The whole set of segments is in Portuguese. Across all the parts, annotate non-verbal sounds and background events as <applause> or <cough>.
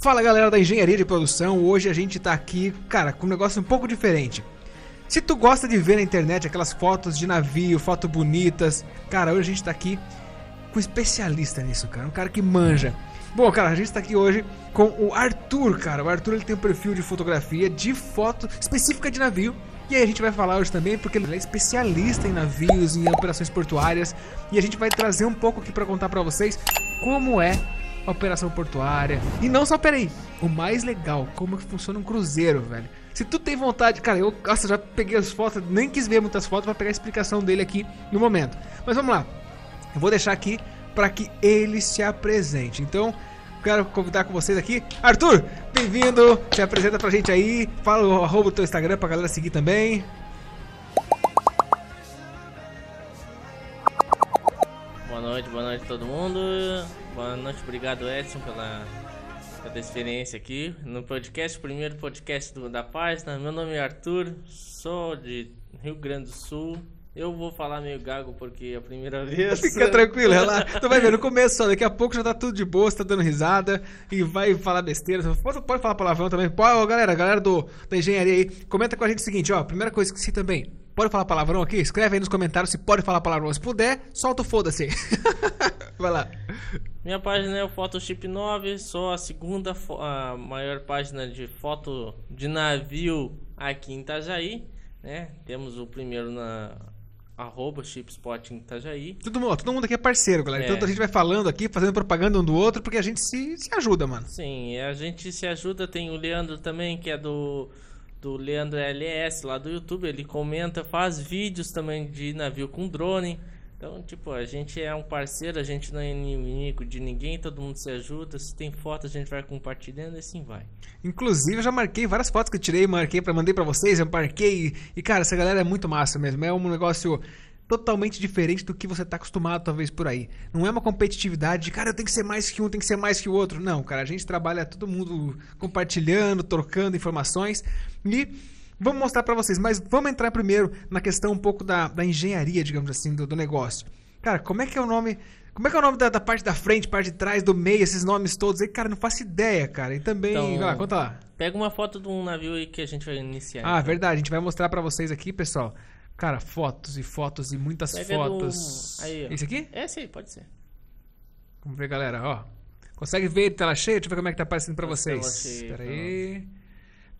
Fala galera da engenharia de produção, hoje a gente tá aqui, cara, com um negócio um pouco diferente. Se tu gosta de ver na internet aquelas fotos de navio, fotos bonitas, cara, hoje a gente tá aqui com um especialista nisso, cara, um cara que manja. Bom, cara, a gente tá aqui hoje com o Arthur, cara. O Arthur ele tem um perfil de fotografia de foto específica de navio. E aí a gente vai falar hoje também porque ele é especialista em navios, em operações portuárias, e a gente vai trazer um pouco aqui para contar para vocês como é operação portuária. E não só, peraí, o mais legal, como que funciona um cruzeiro, velho. Se tu tem vontade, cara, eu nossa, já peguei as fotos, nem quis ver muitas fotos para pegar a explicação dele aqui no momento. Mas vamos lá. Eu vou deixar aqui para que ele se apresente. Então, quero convidar com vocês aqui. Arthur, bem-vindo. Se apresenta pra gente aí. Fala o arroba do teu Instagram pra galera seguir também. Noite, boa noite a todo mundo. Boa noite, obrigado Edson pela, pela experiência aqui no podcast, primeiro podcast do, da página. Meu nome é Arthur, sou de Rio Grande do Sul. Eu vou falar meio gago porque é a primeira <laughs> vez. Fica tranquilo, relaxa. Tu vai ver no começo só, daqui a pouco já tá tudo de boa, você tá dando risada e vai falar besteira. Pode, pode falar palavrão também. Pode, galera, galera do, da engenharia aí, comenta com a gente o seguinte, ó. Primeira coisa que esqueci também. Pode falar palavrão aqui? Escreve aí nos comentários se pode falar palavrão. Se puder, solta o foda-se. <laughs> vai lá. Minha página é o Photoshop 9, sou a segunda a maior página de foto de navio aqui em Itajaí. Né? Temos o primeiro na arroba Chipspot em Itajaí. Todo mundo, todo mundo aqui é parceiro, galera. Então, é. Então a gente vai falando aqui, fazendo propaganda um do outro, porque a gente se, se ajuda, mano. Sim, a gente se ajuda. Tem o Leandro também, que é do, do Leandro LS lá do YouTube. Ele comenta, faz vídeos também de navio com drone. Então, tipo, a gente é um parceiro, a gente não é inimigo de ninguém, todo mundo se ajuda. Se tem foto, a gente vai compartilhando e assim vai. Inclusive, eu já marquei várias fotos que eu tirei, marquei para mandei para vocês, eu marquei. E, cara, essa galera é muito massa mesmo. É um negócio totalmente diferente do que você tá acostumado, talvez, por aí. Não é uma competitividade de, cara, eu tenho que ser mais que um, tem que ser mais que o outro. Não, cara, a gente trabalha todo mundo compartilhando, trocando informações. E Vamos mostrar para vocês, mas vamos entrar primeiro na questão um pouco da, da engenharia, digamos assim, do, do, negócio. Cara, como é que é o nome. Como é que é o nome da, da, parte da frente, parte de trás, do meio, esses nomes todos aí? Cara, não faço ideia, cara. E também. Então, vai lá, conta lá. Pega uma foto de um navio aí que a gente vai iniciar. Ah, então. verdade. A gente vai mostrar para vocês aqui, pessoal. Cara, fotos e fotos e muitas fotos. Do... Aí. Esse aqui? É, sim, pode ser. Vamos ver, galera, ó. Consegue ver tela cheia? Deixa eu ver como é que tá aparecendo pra vocês. Aí.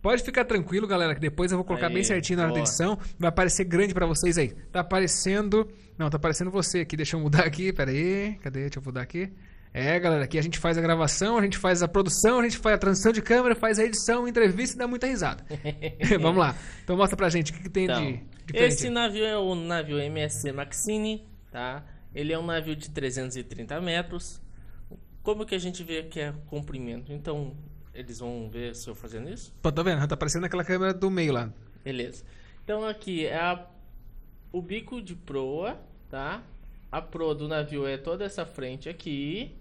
Pode ficar tranquilo, galera, que depois eu vou colocar aí, bem certinho na hora da edição. Vai aparecer grande para vocês aí. Tá aparecendo. Não, tá aparecendo você aqui. Deixa eu mudar aqui. Pera aí. Cadê? Deixa eu mudar aqui. É, galera, aqui a gente faz a gravação, a gente faz a produção, a gente faz a transição de câmera, faz a edição, entrevista e dá muita risada. <laughs> Vamos lá. Então mostra pra gente o que, que tem então, de, de Esse navio é o navio MSC Maxine, tá? Ele é um navio de 330 metros. Como que a gente vê que é comprimento? Então, eles vão ver se eu fazendo isso? Pô, tá vendo? Tá aparecendo aquela câmera do meio lá. Beleza. Então aqui é a, o bico de proa, tá? A proa do navio é toda essa frente aqui.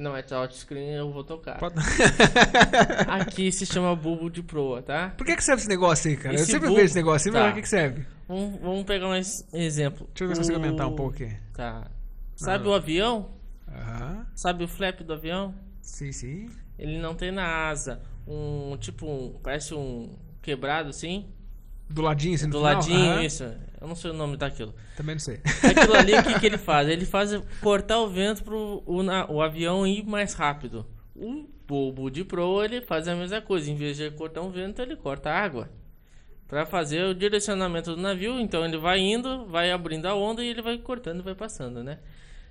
Não é touchscreen, eu vou tocar. Pode... <laughs> aqui se chama bulbo de proa, tá? Por que, que serve esse negócio aí, cara? Esse eu sempre bulbo... vejo esse negócio, tá. que, que serve? Vamos, vamos pegar um exemplo. Deixa eu ver se eu consigo aumentar um pouco aqui. Tá. Sabe ah. o avião? Aham. Sabe o flap do avião? Sim, sim ele não tem na asa um tipo um, parece um quebrado assim. Do ladinho, assim, Do final? ladinho, isso. Eu não sei o nome daquilo. Também não sei. Aquilo ali, o que, que ele <laughs> faz? Ele faz cortar o vento pro o, na, o avião ir mais rápido. O bulbo de proa, ele faz a mesma coisa. Em vez de cortar um vento, ele corta a água. Para fazer o direcionamento do navio. Então ele vai indo, vai abrindo a onda e ele vai cortando e vai passando, né?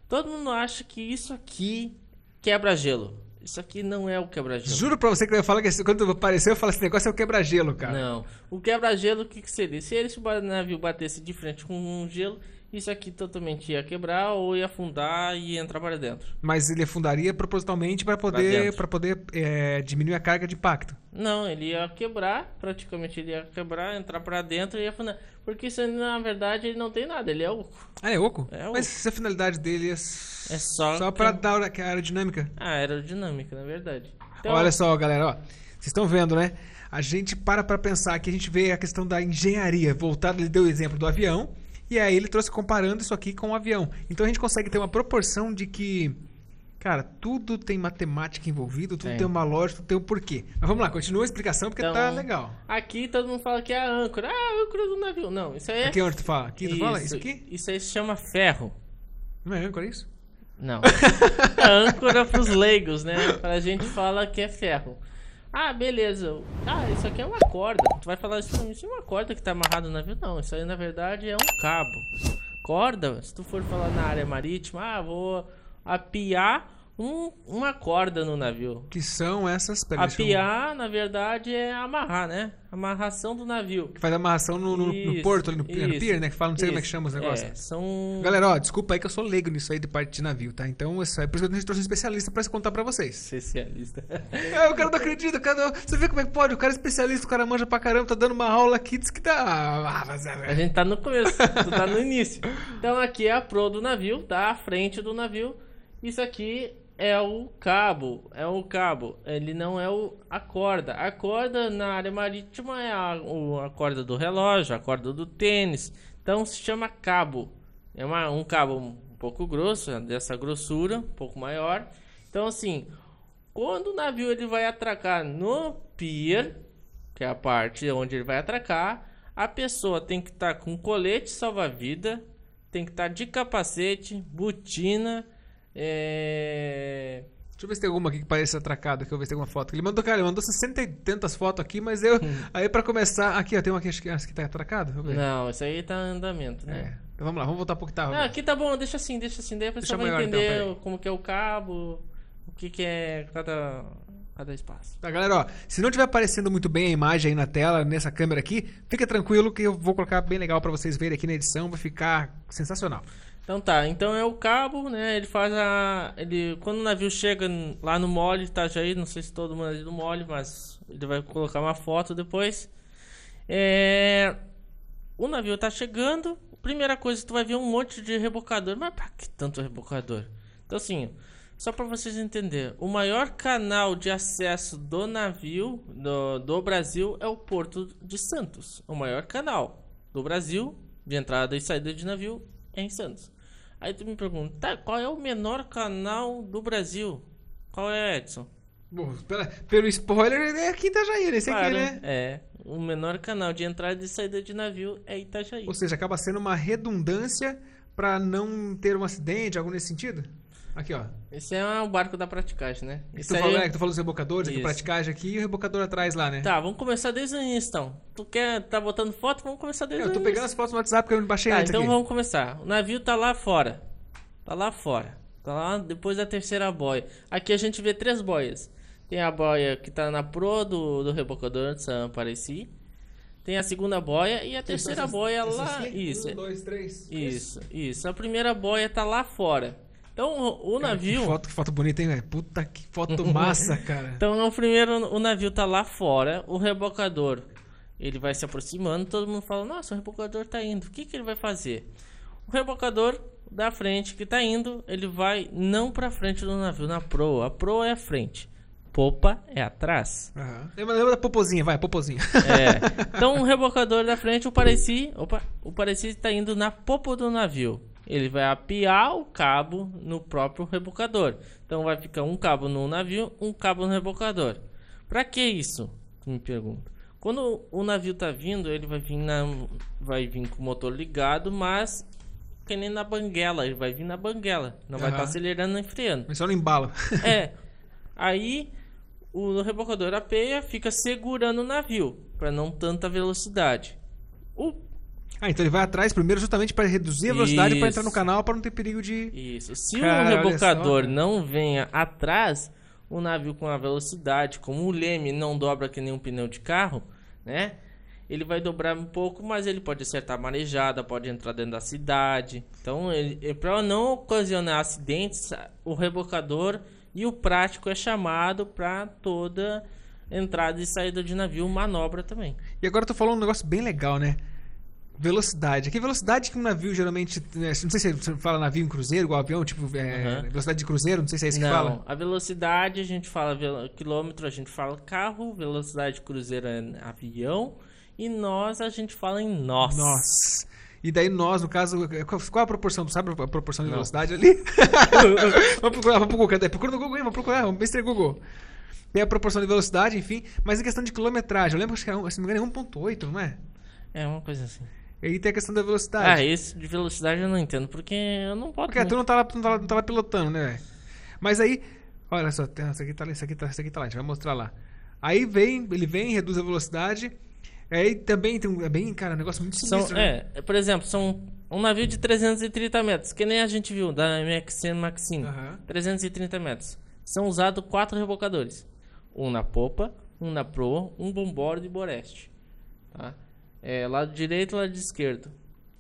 Todo mundo acha que isso aqui quebra gelo. Isso aqui não é o quebra-gelo. Juro pra você que eu falo que quando apareceu, eu falo esse negócio é o quebra-gelo, cara. Não. O quebra-gelo, o que, que seria? Se esse navio batesse de frente com um gelo, isso aqui totalmente ia quebrar ou ia afundar e ia entrar para dentro. Mas ele afundaria propositalmente para poder, pra poder é, diminuir a carga de impacto? Não, ele ia quebrar, praticamente ele ia quebrar, entrar para dentro e ia afundar. Porque isso, na verdade, ele não tem nada, ele é oco. Ah, é oco? É oco. Mas se a finalidade dele é, é só, só para que... dar a aerodinâmica? Ah, aerodinâmica, na verdade. Então... Olha só, galera, ó. Vocês estão vendo, né? A gente para para pensar que a gente vê a questão da engenharia voltada, ele deu o exemplo do avião, e aí ele trouxe comparando isso aqui com o um avião. Então a gente consegue ter uma proporção de que Cara, tudo tem matemática envolvida, tudo Tem. tem uma lógica, tudo tem um porquê. Mas vamos lá, continua a explicação porque Então, tá legal. Aqui todo mundo fala que é a âncora. Ah, a âncora do navio. Não, isso aí é. Aqui é onde tu fala? Aqui tu fala? Isso aqui? Isso aí se chama ferro. Não é âncora isso? Não. a <laughs> âncora pros leigos, né? Pra gente fala que é ferro. Ah, beleza. Ah, isso aqui é uma corda. Tu vai falar isso pra mim, isso é uma corda que tá amarrada no navio? Não, isso aí na verdade é um cabo. Corda, se tu for falar na área marítima, ah, vou apiar um- uma corda no navio. Que são essas... Eu- Apiar, na verdade, é amarrar, né? Amarração do navio. Que faz amarração no, no- no Isso, porto, ali no, no isso, pier, né? Que fala, não sei como é que isso. chama os negócios. É, são... Galera, ó, desculpa aí que eu sou leigo nisso aí de parte de navio, tá? Então, isso aí, por isso que a gente trouxe um especialista pra se contar pra vocês. Especialista. <laughs> É, o cara não acredita, o cara não- Você vê como é que pode? O cara é especialista, o cara manja pra caramba, tá dando uma aula aqui, diz que tá... É, A gente tá no começo, tu tá no início. Então aqui é a pro do navio, tá? A frente do navio. Isso aqui é o cabo, é o cabo. Ele não é o, a corda. A corda na área marítima é a, o- a corda do relógio, a corda do tênis. Então se chama cabo. É uma- um cabo um pouco grosso, dessa grossura, um pouco maior. Então assim, quando o navio ele vai atracar no pier, que é a parte onde ele vai atracar, a pessoa tem que estar com colete salva-vida, tem que estar de capacete, botina, é... Deixa eu ver se tem alguma aqui que parece atracada, que eu ver se tem alguma foto. Ele mandou, cara, ele mandou 60 e tantas fotos aqui, mas eu... Aí pra começar... Aqui, ó, tem uma aqui, acho que, acho que tá atracada. Não, isso aí tá em andamento, É. né? Vamos lá, vamos voltar pro que tava. Não, aqui tá bom, deixa assim, deixa assim, daí a pessoa Deixa vai então, entender peraí. como que é o cabo, o que que é cada, cada espaço. Tá, galera, ó, se não tiver aparecendo muito bem a imagem aí na tela, nessa câmera aqui, fica tranquilo que eu vou colocar bem legal pra vocês verem aqui na edição, vai ficar sensacional. Então tá, então é o cabo, né? Ele faz a. Ele, quando o navio chega lá no mole, Itajaí, não sei se todo mundo é no mole, mas ele vai colocar uma foto depois. É, o navio tá chegando, primeira coisa, tu vai ver um monte de rebocador. Mas pra que tanto rebocador? Então assim, só pra vocês entenderem, o maior canal de acesso do navio do, do Brasil é o Porto de Santos. O maior canal do Brasil de entrada e saída de navio é em Santos. Aí tu me pergunta, tá, qual é o menor canal do Brasil? Qual é, Edson? Bom, pela- pelo spoiler, é aqui Itajaí, esse aqui, Claro, né? É, o menor canal de entrada e saída de navio é Itajaí. Ou seja, acaba sendo uma redundância pra não ter um acidente, algo nesse sentido. Aqui, ó. Esse é o barco da praticagem, né? Tu Isso falou, aí... é, que tu falou dos rebocadores, aqui, Isso. praticagem aqui e o rebocador atrás lá, né? Tá, vamos começar desde o início então. Tu quer tá botando foto? Vamos começar desde eu o tô início. pegando as fotos no WhatsApp que eu baixei Tá, antes então aqui. vamos começar. O navio tá lá fora. Tá lá fora. Tá lá depois da terceira boia. Aqui a gente vê três boias. Tem a boia que tá na pro do, do rebocador de São Pareci. Tem a segunda boia e a terceira boia lá. aqui? Isso. Um, dois, três. Isso, isso. A primeira boia tá lá fora. Então o Cara, navio. Que foto, que foto bonita, hein, velho? Puta que foto <laughs> massa, cara. Então o primeiro o navio tá lá fora, o rebocador ele vai se aproximando, todo mundo fala: "Nossa, o rebocador tá indo. O que que ele vai fazer?" O rebocador da frente que tá indo, ele vai não pra frente do navio, na proa. A proa é a frente. Popa é atrás. Lembra, lembra da popozinha, vai, popozinha. É. <laughs> Então o rebocador da frente, o Pareci, opa, o Pareci tá indo na popa do navio. Ele vai apiar o cabo no próprio rebocador. Então vai ficar um cabo no navio, um cabo no rebocador. Pra que isso? Me pergunta. Quando o navio tá vindo, ele vai vir na vai vir com o motor ligado, mas que nem na banguela, ele vai vir na banguela, não vai estar Aham. acelerando nem freando. Mas só no embalo. <laughs> É. <laughs> Aí o rebocador apeia, fica segurando o navio para não tanta velocidade. O Ah, então ele vai atrás primeiro justamente pra reduzir a velocidade Isso. entrar no canal pra não ter perigo de. isso, se Cara, o rebocador só, não venha atrás, o navio com a velocidade, como o leme não dobra que nem um pneu de carro, né? Ele vai dobrar um pouco, mas ele pode acertar a marejada, pode entrar dentro da cidade. Então, ele, para não ocasionar acidentes, o rebocador e o prático é chamado para toda entrada e saída de navio, manobra também. E agora tu falou um negócio bem legal, né? Velocidade. Que velocidade que um navio geralmente. é, Não sei se você fala navio em cruzeiro, igual avião, tipo, é, Aham. velocidade de cruzeiro, não sei se é isso que Não, fala. a velocidade a gente fala quilômetro, a gente fala carro, velocidade cruzeiro é avião e nós a gente fala em nós. Nossa. E daí nós, no caso, qual a proporção? Tu sabe a proporção de velocidade ali? <laughs> vamos procurar, vamos pro Google. Cadê? Procura no Google aí, vamos procurar, vamos Mr. Google. Tem a proporção de velocidade, enfim. Mas em questão de quilometragem, eu lembro que era, se não me engano, é 1.8, não é? É, uma coisa assim. E aí tem a questão da velocidade. Ah, esse de velocidade eu não entendo, porque eu não posso. Porque tu não tá lá, não tá lá, não tá lá pilotando, né, velho? Mas aí, olha só, isso aqui tá lá, isso aqui tá, isso aqui tá lá, a gente vai mostrar lá. Aí vem, ele vem, reduz a velocidade. Aí também tem um, é bem, cara, um negócio muito São, sinistro. né? é, por exemplo, são um navio de 330 metros, que nem a gente viu da MXN Maxine. Aham. 330 metros. São usados quatro rebocadores. Um na popa, um na proa, um bombordo e boreste. Tá? É, lado direito e lado esquerdo.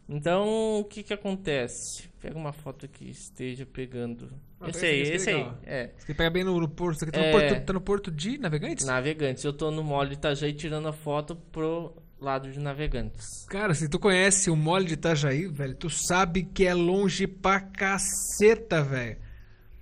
Então, o que que acontece? Pega uma foto que esteja pegando. Ah, esse aí, esse, esse aí. É. Você pega bem no, no porto, aqui tá, É. no porto, tá no porto de Navegantes? Navegantes. Eu tô no mole de Itajaí tirando a foto pro lado de Navegantes. Cara, se tu conhece o mole de Itajaí, velho, tu sabe que é longe pra caceta, velho.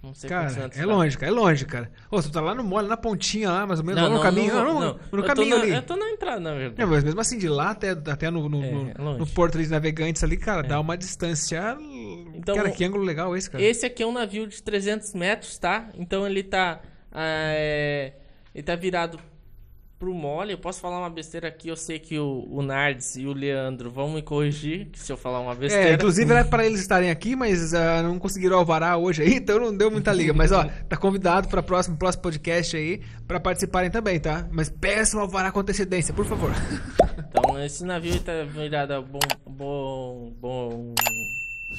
Não sei quantos Cara, anos é tá. longe, cara, é longe, cara. Ô, tu tá lá no mole, na pontinha lá, mais ou menos, lá no caminho. não, Não, não. no caminho na- ali. Eu tô na entrada, na verdade. É, mas mesmo assim, de lá até, até no, no, É, no- é no porto de navegantes ali, cara, dá uma distância. Então, cara, que ângulo legal esse, cara. Esse aqui é um navio de 300 metros, tá? Então ele tá. ah, é, ele tá virado pro mole. Eu posso falar uma besteira aqui. Eu sei que o, o Nardes e o Leandro vão me corrigir se eu falar uma besteira. É, inclusive era pra eles estarem aqui, mas ah, não conseguiram alvará hoje aí, <laughs> então não deu muita liga. Mas ó, tá convidado para próximo próximo podcast aí pra participarem também, tá? Mas peçam alvará com antecedência, por favor. <laughs> Então esse navio tá virado a bom. bom. bom.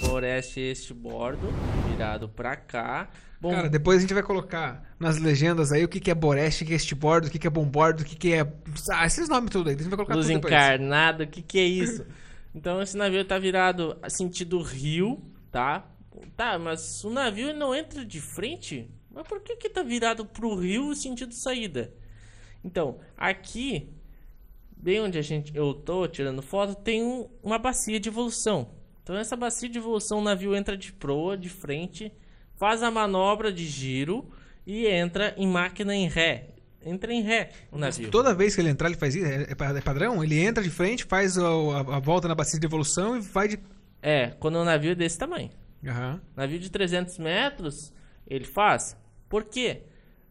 Boreste este bordo, virado pra cá. Bom, Cara, depois a gente vai colocar nas legendas aí o que, que é boreste, o que, é estibordo, o que, que é bombordo, o que, que é. Ah, esses nomes tudo aí. A gente vai colocar Luz tudo depois. encarnada, o que que é isso? Então esse navio tá virado sentido rio, tá? Tá, mas o navio não entra de frente? Mas por que que tá virado pro rio sentido saída? Então, aqui, bem onde a gente, eu tô tirando foto, tem um- uma bacia de evolução. Então essa bacia de evolução, o navio entra de proa, de frente, faz a manobra de giro e entra em máquina em ré. Entra em ré o navio. Toda vez que ele entrar, ele faz isso? É, é é padrão? Ele entra de frente, faz a, a- volta na bacia de evolução e vai de. É, quando o navio é desse tamanho. Aham. Navio de 300 metros, ele faz. Por quê?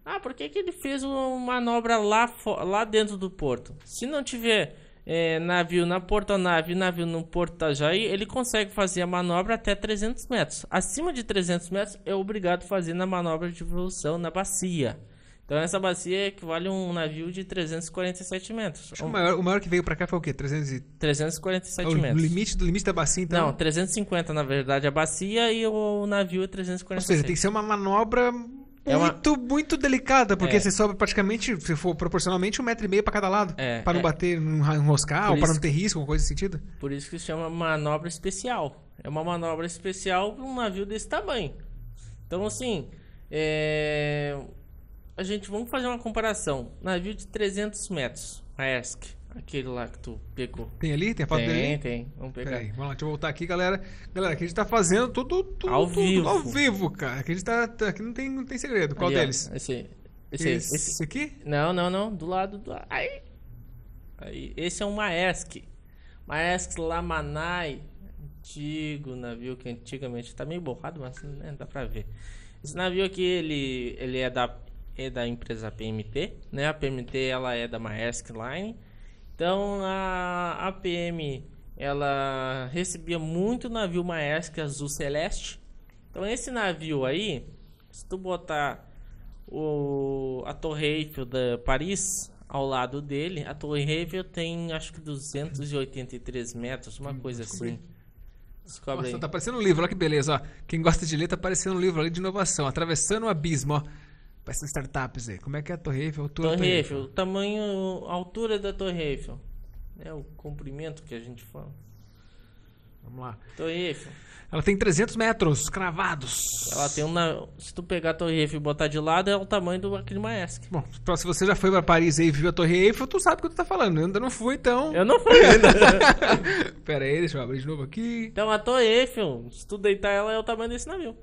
Ah, por que, que ele fez uma manobra lá, lá dentro do porto? Se não tiver é, navio na portonave e navio no porto Itajaí, ele consegue fazer a manobra até 300 metros. Acima de 300 metros, é obrigado a fazer na manobra de evolução na bacia. Então essa bacia equivale a um navio de 347 metros. Acho o maior, o maior que veio pra cá foi o quê? 300 e... 347 o metros. limite do limite da bacia, então. Não, 350 na verdade a bacia e o navio é Ou 347. seja, tem que ser uma manobra É uma- muito, muito delicada, porque É. você sobe praticamente, se for proporcionalmente, um metro e meio pra cada lado. É, pra não é. bater, não enroscar, ou isso não ter risco, alguma coisa nesse sentido. Por isso que se chama manobra especial. É uma manobra especial para um navio desse tamanho. Então, assim, é... a gente vamos fazer uma comparação. Navio de 300 metros, Maersk, aquele lá que tu pegou. Tem ali? Tem a foto dele? Tem, tem. Vamos pegar. Peraí, vamos lá, deixa eu voltar aqui, galera. Galera, aqui a gente tá fazendo tudo, tudo, Ao tudo vivo. ao vivo, cara. Aqui a gente tá, tá- aqui não tem, não tem segredo. Qual Ali, ó, deles? Esse, esse, aí, Esse, esse. aqui? Não, não, não. Do lado do. Aí. Aí. Esse é um Maersk. Maersk Lamanai. Antigo navio que antigamente tá meio borrado, mas né, dá pra ver. Esse navio aqui, ele, ele é, da, é da empresa PMT, né? A PMT ela é da Maersk Line. Então a, a PM ela recebia muito navio Maersk azul celeste. Então esse navio aí, se tu botar o, a Torre Eiffel da Paris ao lado dele, a Torre Eiffel tem acho que 283 metros, uma coisa assim. Descobre Nossa, aí. tá parecendo um livro, olha que beleza, ó. Quem gosta de ler tá parecendo um livro ali de inovação. Atravessando o abismo, ó. Parece startups aí. Como é que é a Torre Eiffel? Da Torre Eiffel, o tamanho, a altura da Torre Eiffel. É o comprimento que a gente fala. Vamos lá. Torre Eiffel. Ela tem 300 metros cravados. Ela tem uma. Se tu pegar a Torre Eiffel e botar de lado, é o tamanho do aquele Maersk. Bom, se você já foi pra Paris aí e viu a Torre Eiffel, tu sabe o que tu tá falando. Eu ainda não fui, então. Eu não fui ainda. <laughs> Pera aí, deixa eu abrir de novo aqui. então a Torre Eiffel, se tu deitar ela, é o tamanho desse navio.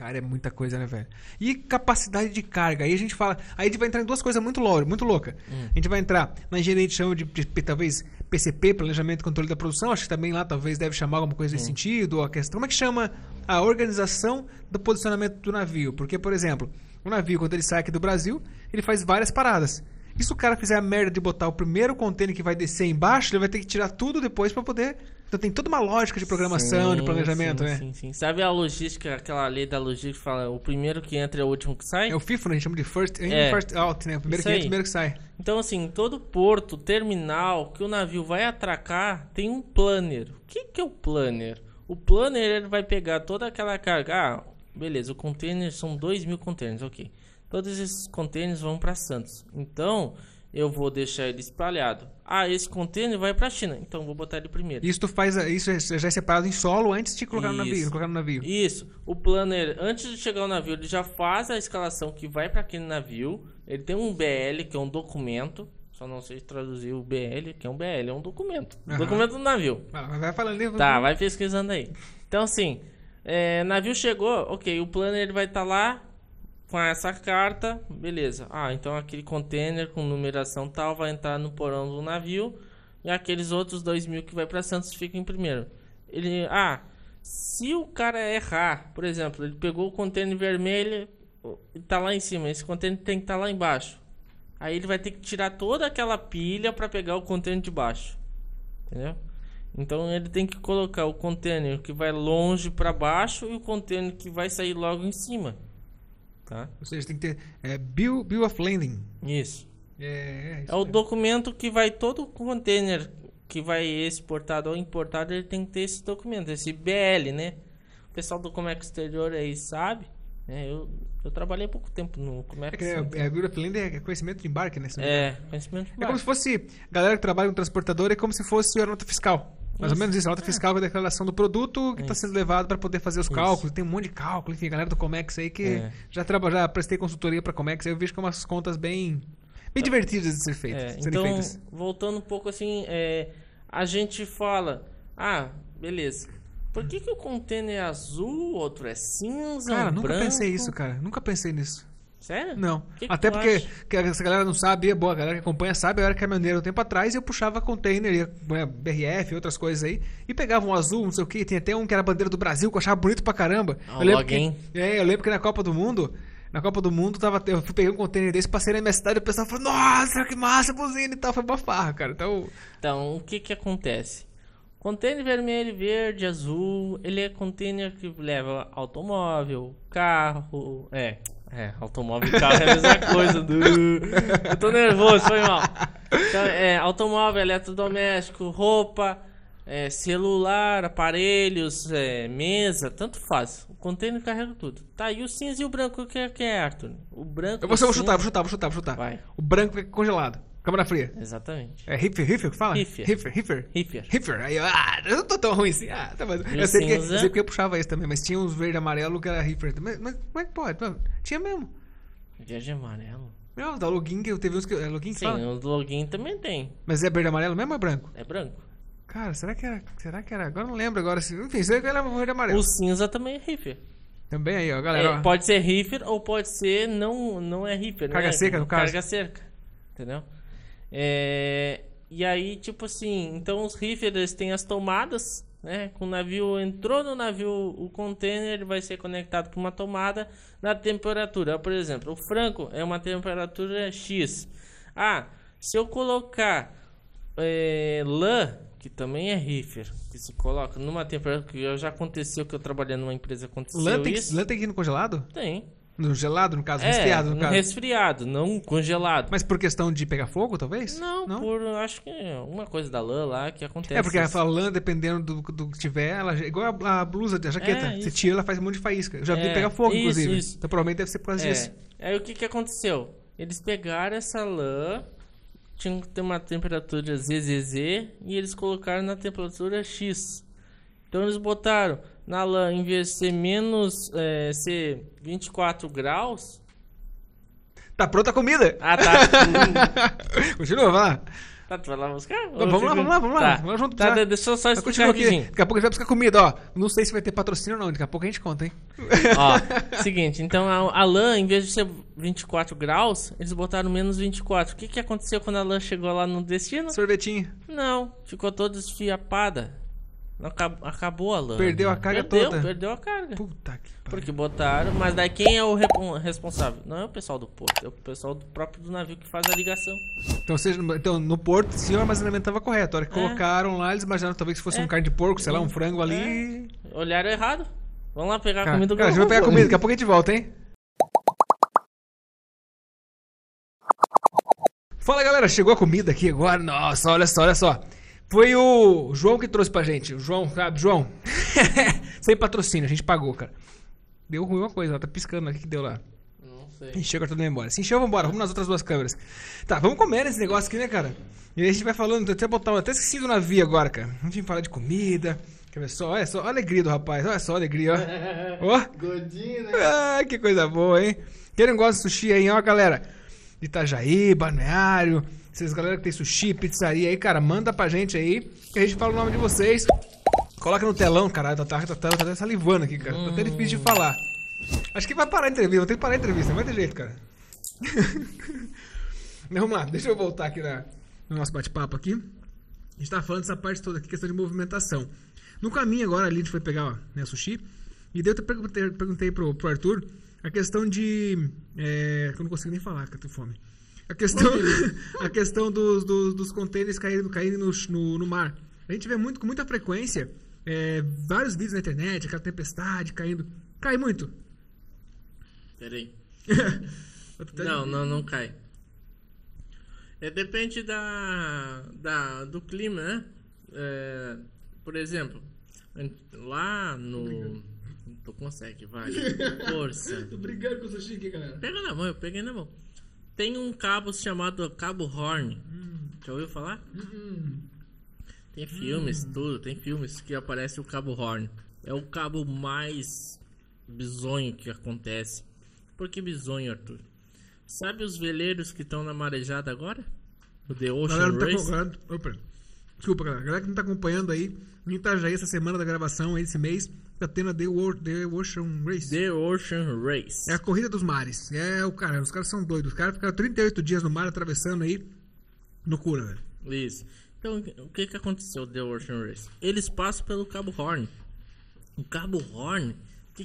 Cara, é muita coisa, né, velho? E capacidade de carga. Aí a gente fala. Aí a gente vai entrar em duas coisas muito loucas, muito louca. A gente vai entrar na engenharia de chão de, de, talvez PCP, planejamento e controle da produção. Acho que também lá talvez deve chamar alguma coisa nesse sentido. Ou a questão. Como é que chama a organização do posicionamento do navio? Porque, por exemplo, o navio, quando ele sai aqui do Brasil, ele faz várias paradas. E se o cara fizer a merda de botar o primeiro container que vai descer embaixo, ele vai ter que tirar tudo depois pra poder. Então tem toda uma lógica de programação, de Sim, planejamento, sim, né? Sim, sim. Sabe a logística, aquela lei da logística que fala o primeiro que entra é o último que sai? É o FIFO, né? A gente chama de first in, É. first out, né? O primeiro Isso que entra, aí. o primeiro que sai. Então, assim, todo porto, terminal que o navio vai atracar tem um planner. O que, que é o planner? O planner ele vai pegar toda aquela carga. Ah, beleza, o container são 2 mil containers, ok. Todos esses containers vão para Santos. Então, eu vou deixar ele espalhado. Ah, esse container vai para China. Então, vou botar ele primeiro. Isso tu faz, isso é- já é separado em solo antes de colocar no navio, Isso. colocar no navio. Isso. O planner, antes de chegar ao navio, ele já faz a escalação que vai para aquele navio. Ele tem um BL, que é um documento. Só não sei traduzir o BL, que é um BL, é um documento. Aham. Documento do navio. Vai, vai- falando aí. Tá, vai pesquisando aí. Então, assim, é, navio chegou, ok, o planner ele vai estar lá com essa carta, beleza. Ah, então aquele container com numeração tal vai entrar no porão do navio e aqueles outros dois mil que vai para Santos ficam em primeiro. Ele, ah, se o cara errar, por exemplo, ele pegou o container vermelho e tá lá em cima, esse container tem que estar lá embaixo. Aí ele vai ter que tirar toda aquela pilha para pegar o container de baixo. Entendeu? Então ele tem que colocar o container que vai longe para baixo e o container que vai sair logo em cima. Tá? Ou seja, tem que ter é, bill, bill of landing. Isso. É, é, isso É o documento que vai todo container que vai exportado ou importado, ele tem que ter esse documento, esse BL, né? O pessoal do Comércio Exterior aí sabe, né? Eu, eu trabalhei pouco tempo no É, Comércio que, é, Exterior. é, bill of landing é conhecimento de embarque, né? É, conhecimento É como se fosse. Galera que trabalha com transportador é como se fosse a nota fiscal. Mais ou Isso. menos isso. A nota fiscal é a declaração do produto que está sendo levado para poder fazer os Isso. cálculos. Tem um monte de cálculo. Enfim, a galera do Comex aí que É. já, traba, já prestei consultoria para Comex. aí Eu vejo que é umas contas bem. Bem divertidas de ser feitas. É, então, feitas. voltando um pouco assim, é, a gente fala, ah, beleza. Por que, que o container é azul, outro é cinza, Cara, um nunca branco? pensei isso, cara. Nunca pensei nisso. Sério? Não. Que que Até porque que essa galera não sabe, é boa, a galera que acompanha sabe, eu era caminhoneiro um tempo atrás e eu puxava container, ia, né, BRF, outras coisas aí, e pegava um azul, não sei o que, tem até um que era bandeira do Brasil, que eu achava bonito pra caramba. Ah, eu lembro que, é, eu lembro que na Copa do Mundo, na Copa do Mundo, tava, eu pegar um container desse, passei na minha cidade e o pessoal falou, nossa, que massa, buzina e tal, foi uma farra, cara. Então, Então, o que que acontece? Container vermelho, verde, azul, ele é container que leva automóvel, carro, é, é, automóvel e carro é a mesma coisa. Du. Eu tô nervoso, foi mal. Então, é, automóvel, eletrodoméstico, roupa, é, celular, aparelhos, é, mesa, tanto faz. O container carrega tudo. Tá, e o cinza e o branco, o que é, que é Arthur? O branco eu vou, vou chutar, cinza- vou chutar, vou chutar, vou chutar. Vai. O branco fica congelado, câmara fria. Exatamente. É Hiffer, Hiffer que fala? Hiffer. Hiffer, Hiffer. Hiffer. Hiffer. Aí eu, ah, eu não tô tão ruim assim. Ah, tá, mas eu sei, que, eu sei porque eu puxava isso também, mas tinha uns verde e amarelo que era Hiffer. Mas, mas como é que pode? Tinha mesmo. Verde e amarelo. Não, da login que eu teve uns que. É login que Sim, fala? o login também tem. Mas é verde e amarelo mesmo ou é branco? É branco. Cara, será que era. Será que era? Agora eu não lembro agora. Enfim, sei que era verde e amarelo. O cinza também é riffer. Também aí, ó, galera. É, ó. pode ser riffer ou pode ser não, não é riffer. Carga né? seca, no caso. Carga seca. Entendeu? É, e aí, tipo assim, então os riffers eles têm as tomadas, né? Com o navio entrou no navio, o container ele vai ser conectado com uma tomada na temperatura. Por exemplo, o franco é uma temperatura X. Ah, se eu colocar é, lã, que também é riffer, que se coloca numa temperatura que já aconteceu que eu trabalhei numa empresa aconteceu Lã tem, que, isso. lã tem que ir no congelado? Tem. No gelado, no caso, É, resfriado, no um caso. resfriado, não congelado. Mas por questão de pegar fogo, talvez? Não, por acho que é uma coisa da lã lá que acontece. É porque isso. a lã, dependendo do, do que tiver, ela, igual a, a blusa, a jaqueta, É, você tira, ela faz um monte de faísca. Eu já vi É, pegar fogo, isso, inclusive. isso. Então provavelmente deve ser por causa disso. É. Aí o que que aconteceu? Eles pegaram essa lã, tinham que ter uma temperatura ZZZ e eles colocaram na temperatura X. Então eles botaram na lã, em vez de ser menos, é, ser 24 graus. Tá pronta a comida! Ah, tá. <laughs> Continua, vai lá. Tá, tu vai lá buscar? Vamos lá, vamos lá, vamos lá. Tá, Vamos lá junto tá, já. de- deixa eu só explicar aqui. Daqui a pouco a gente vai buscar comida, ó. Não sei se vai ter patrocínio ou não. Daqui a pouco a gente conta, hein? Ó, seguinte, então a, a lã, em vez de ser 24 graus, eles botaram menos 24. O que, que aconteceu quando a lã chegou lá no destino? Sorvetinho. Não, ficou toda esfiapada. Não acab- acabou a lã. Perdeu a carga perdeu, toda. Perdeu a carga. Puta que pariu. Porque botaram, mas daí quem é o repon- responsável? Não é o pessoal do porto, é o pessoal do próprio do navio que faz a ligação. Então, seja, então, no porto, sim, o armazenamento estava correto. A hora que É. colocaram lá, eles imaginaram talvez que fosse É. um carne de porco, sei lá, um frango ali. Olharam errado. Vamos lá pegar a Cara, comida do cara, a gente vai pegar comida, daqui a pouco a gente volta, hein? Fala galera, chegou a comida aqui agora. Nossa, olha só, olha só. Foi o João que trouxe pra gente. O João, sabe, João? <laughs> Sem patrocínio, a gente pagou, cara. Deu ruim uma coisa, ela tá piscando aqui que deu lá. Não sei. Encheu, tudo embora. Se encheu, vambora. Vamos nas outras duas câmeras. Tá, vamos comer esse negócio aqui, né, cara? E aí a gente vai falando, até botar, até esqueci do navio agora, cara. A gente fala de comida. Quer ver só? Olha só, olha a alegria do rapaz. Olha só a alegria, ó. <laughs> Ó. Godinho, né? Ah, que coisa boa, hein? Quem não gosta de sushi aí, ó, galera. Itajaí, Balneário. Vocês, galera que tem sushi, pizzaria aí, cara, manda pra gente aí. Que a gente fala o nome de vocês. Coloca no telão, caralho. Tá, tá, tá, tá, tá até salivando aqui, cara. Tá até difícil de falar. Acho que vai parar a entrevista. Vou ter que parar a entrevista. Não vai ter jeito, cara. <laughs> Vamos lá. Deixa eu voltar aqui na- no nosso bate-papo aqui. A gente tava falando dessa parte toda aqui, questão de movimentação. No caminho agora ali, a gente foi pegar ó, né, sushi. E daí eu até perguntei, perguntei pro, pro Arthur a questão de. É, que eu não consigo nem falar, que eu tô fome. A questão, <laughs> a questão dos, dos, dos containers caindo, caindo no, no, no mar. A gente vê muito, com muita frequência é, vários vídeos na internet, aquela tempestade caindo. Cai muito. Peraí. <laughs> Não, não, não cai. É, depende da, da, do clima, né? É, por exemplo, lá no. Tu consegue, vai. Força. <laughs> Tô brigando com o sushi aqui, galera. Pega na mão, eu peguei na mão. Tem um cabo chamado Cabo Horn. Já ouviu falar? Tem filmes, tudo, tem filmes que aparece o Cabo Horn. É o cabo mais bizonho que acontece. Por que bizonho, Arthur? Sabe os veleiros que estão na marejada agora? O The Ocean Galera, não tá, Galera, desculpa, galera. Galera que não tá acompanhando aí, em Itajaí, essa semana da gravação, esse mês, tá tendo a The, Wo- The Ocean Race. The Ocean Race. É a corrida dos mares. É o cara, os caras são doidos. Os caras ficaram 38 dias no mar atravessando aí. Loucura, velho. Isso. Então, o que que aconteceu The Ocean Race? Eles passam pelo Cabo Horn. O Cabo Horn,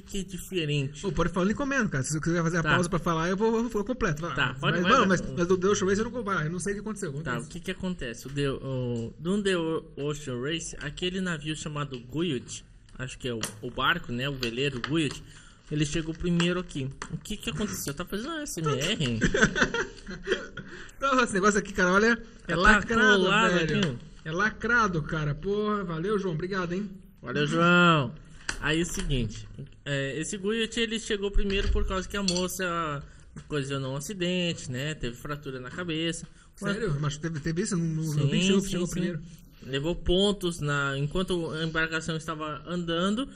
que que é diferente? Pô, pode falar comendo, cara. Se você quiser fazer a Tá. pausa pra falar, eu vou, eu vou completo. Tá, pode- mas, não, vai. mas, mas do The Ocean Race eu não comparo. Eu não sei o que aconteceu. Tá, o que que acontece? O The, o, no The Ocean Race, aquele navio chamado Guyot, acho que é o, o barco, né, o veleiro Guyot, ele chegou primeiro aqui. O que que aconteceu? Tá fazendo um SMR? <laughs> Não, esse negócio aqui, cara, olha. É, Tá lacrado, velho. aqui. É lacrado, cara. Porra, valeu, João. Obrigado, hein? Valeu, João. Aí é o seguinte, é, esse Guyot ele chegou primeiro por causa que a moça ocasionou um acidente, né? Teve fratura na cabeça. Sério? Mas teve, teve isso? Não, não, Sim, chegou, sim, chegou sim. primeiro. Levou pontos na enquanto a embarcação estava andando,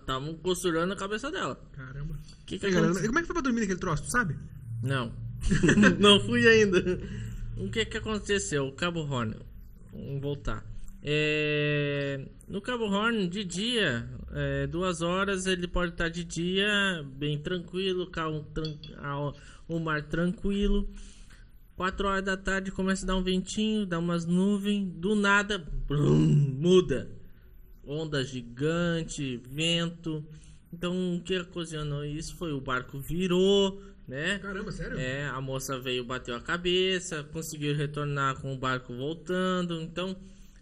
estavam costurando a cabeça dela. Caramba. Que que e como é que foi pra dormir naquele troço, tu sabe? Não. <laughs> não fui ainda. O que que aconteceu? O Cabo Horn. Vamos voltar. É, No Cabo Horn, de dia, é, duas horas, ele pode estar de dia, bem tranquilo, calmo, tran... o mar tranquilo. Quatro horas da tarde começa a dar um ventinho, dá umas nuvens, do nada, brum, muda. Onda gigante, vento. Então, o que ocasionou isso foi o barco virou, né? Caramba, sério? É, a moça veio, bateu a cabeça, conseguiu retornar com o barco voltando. Então,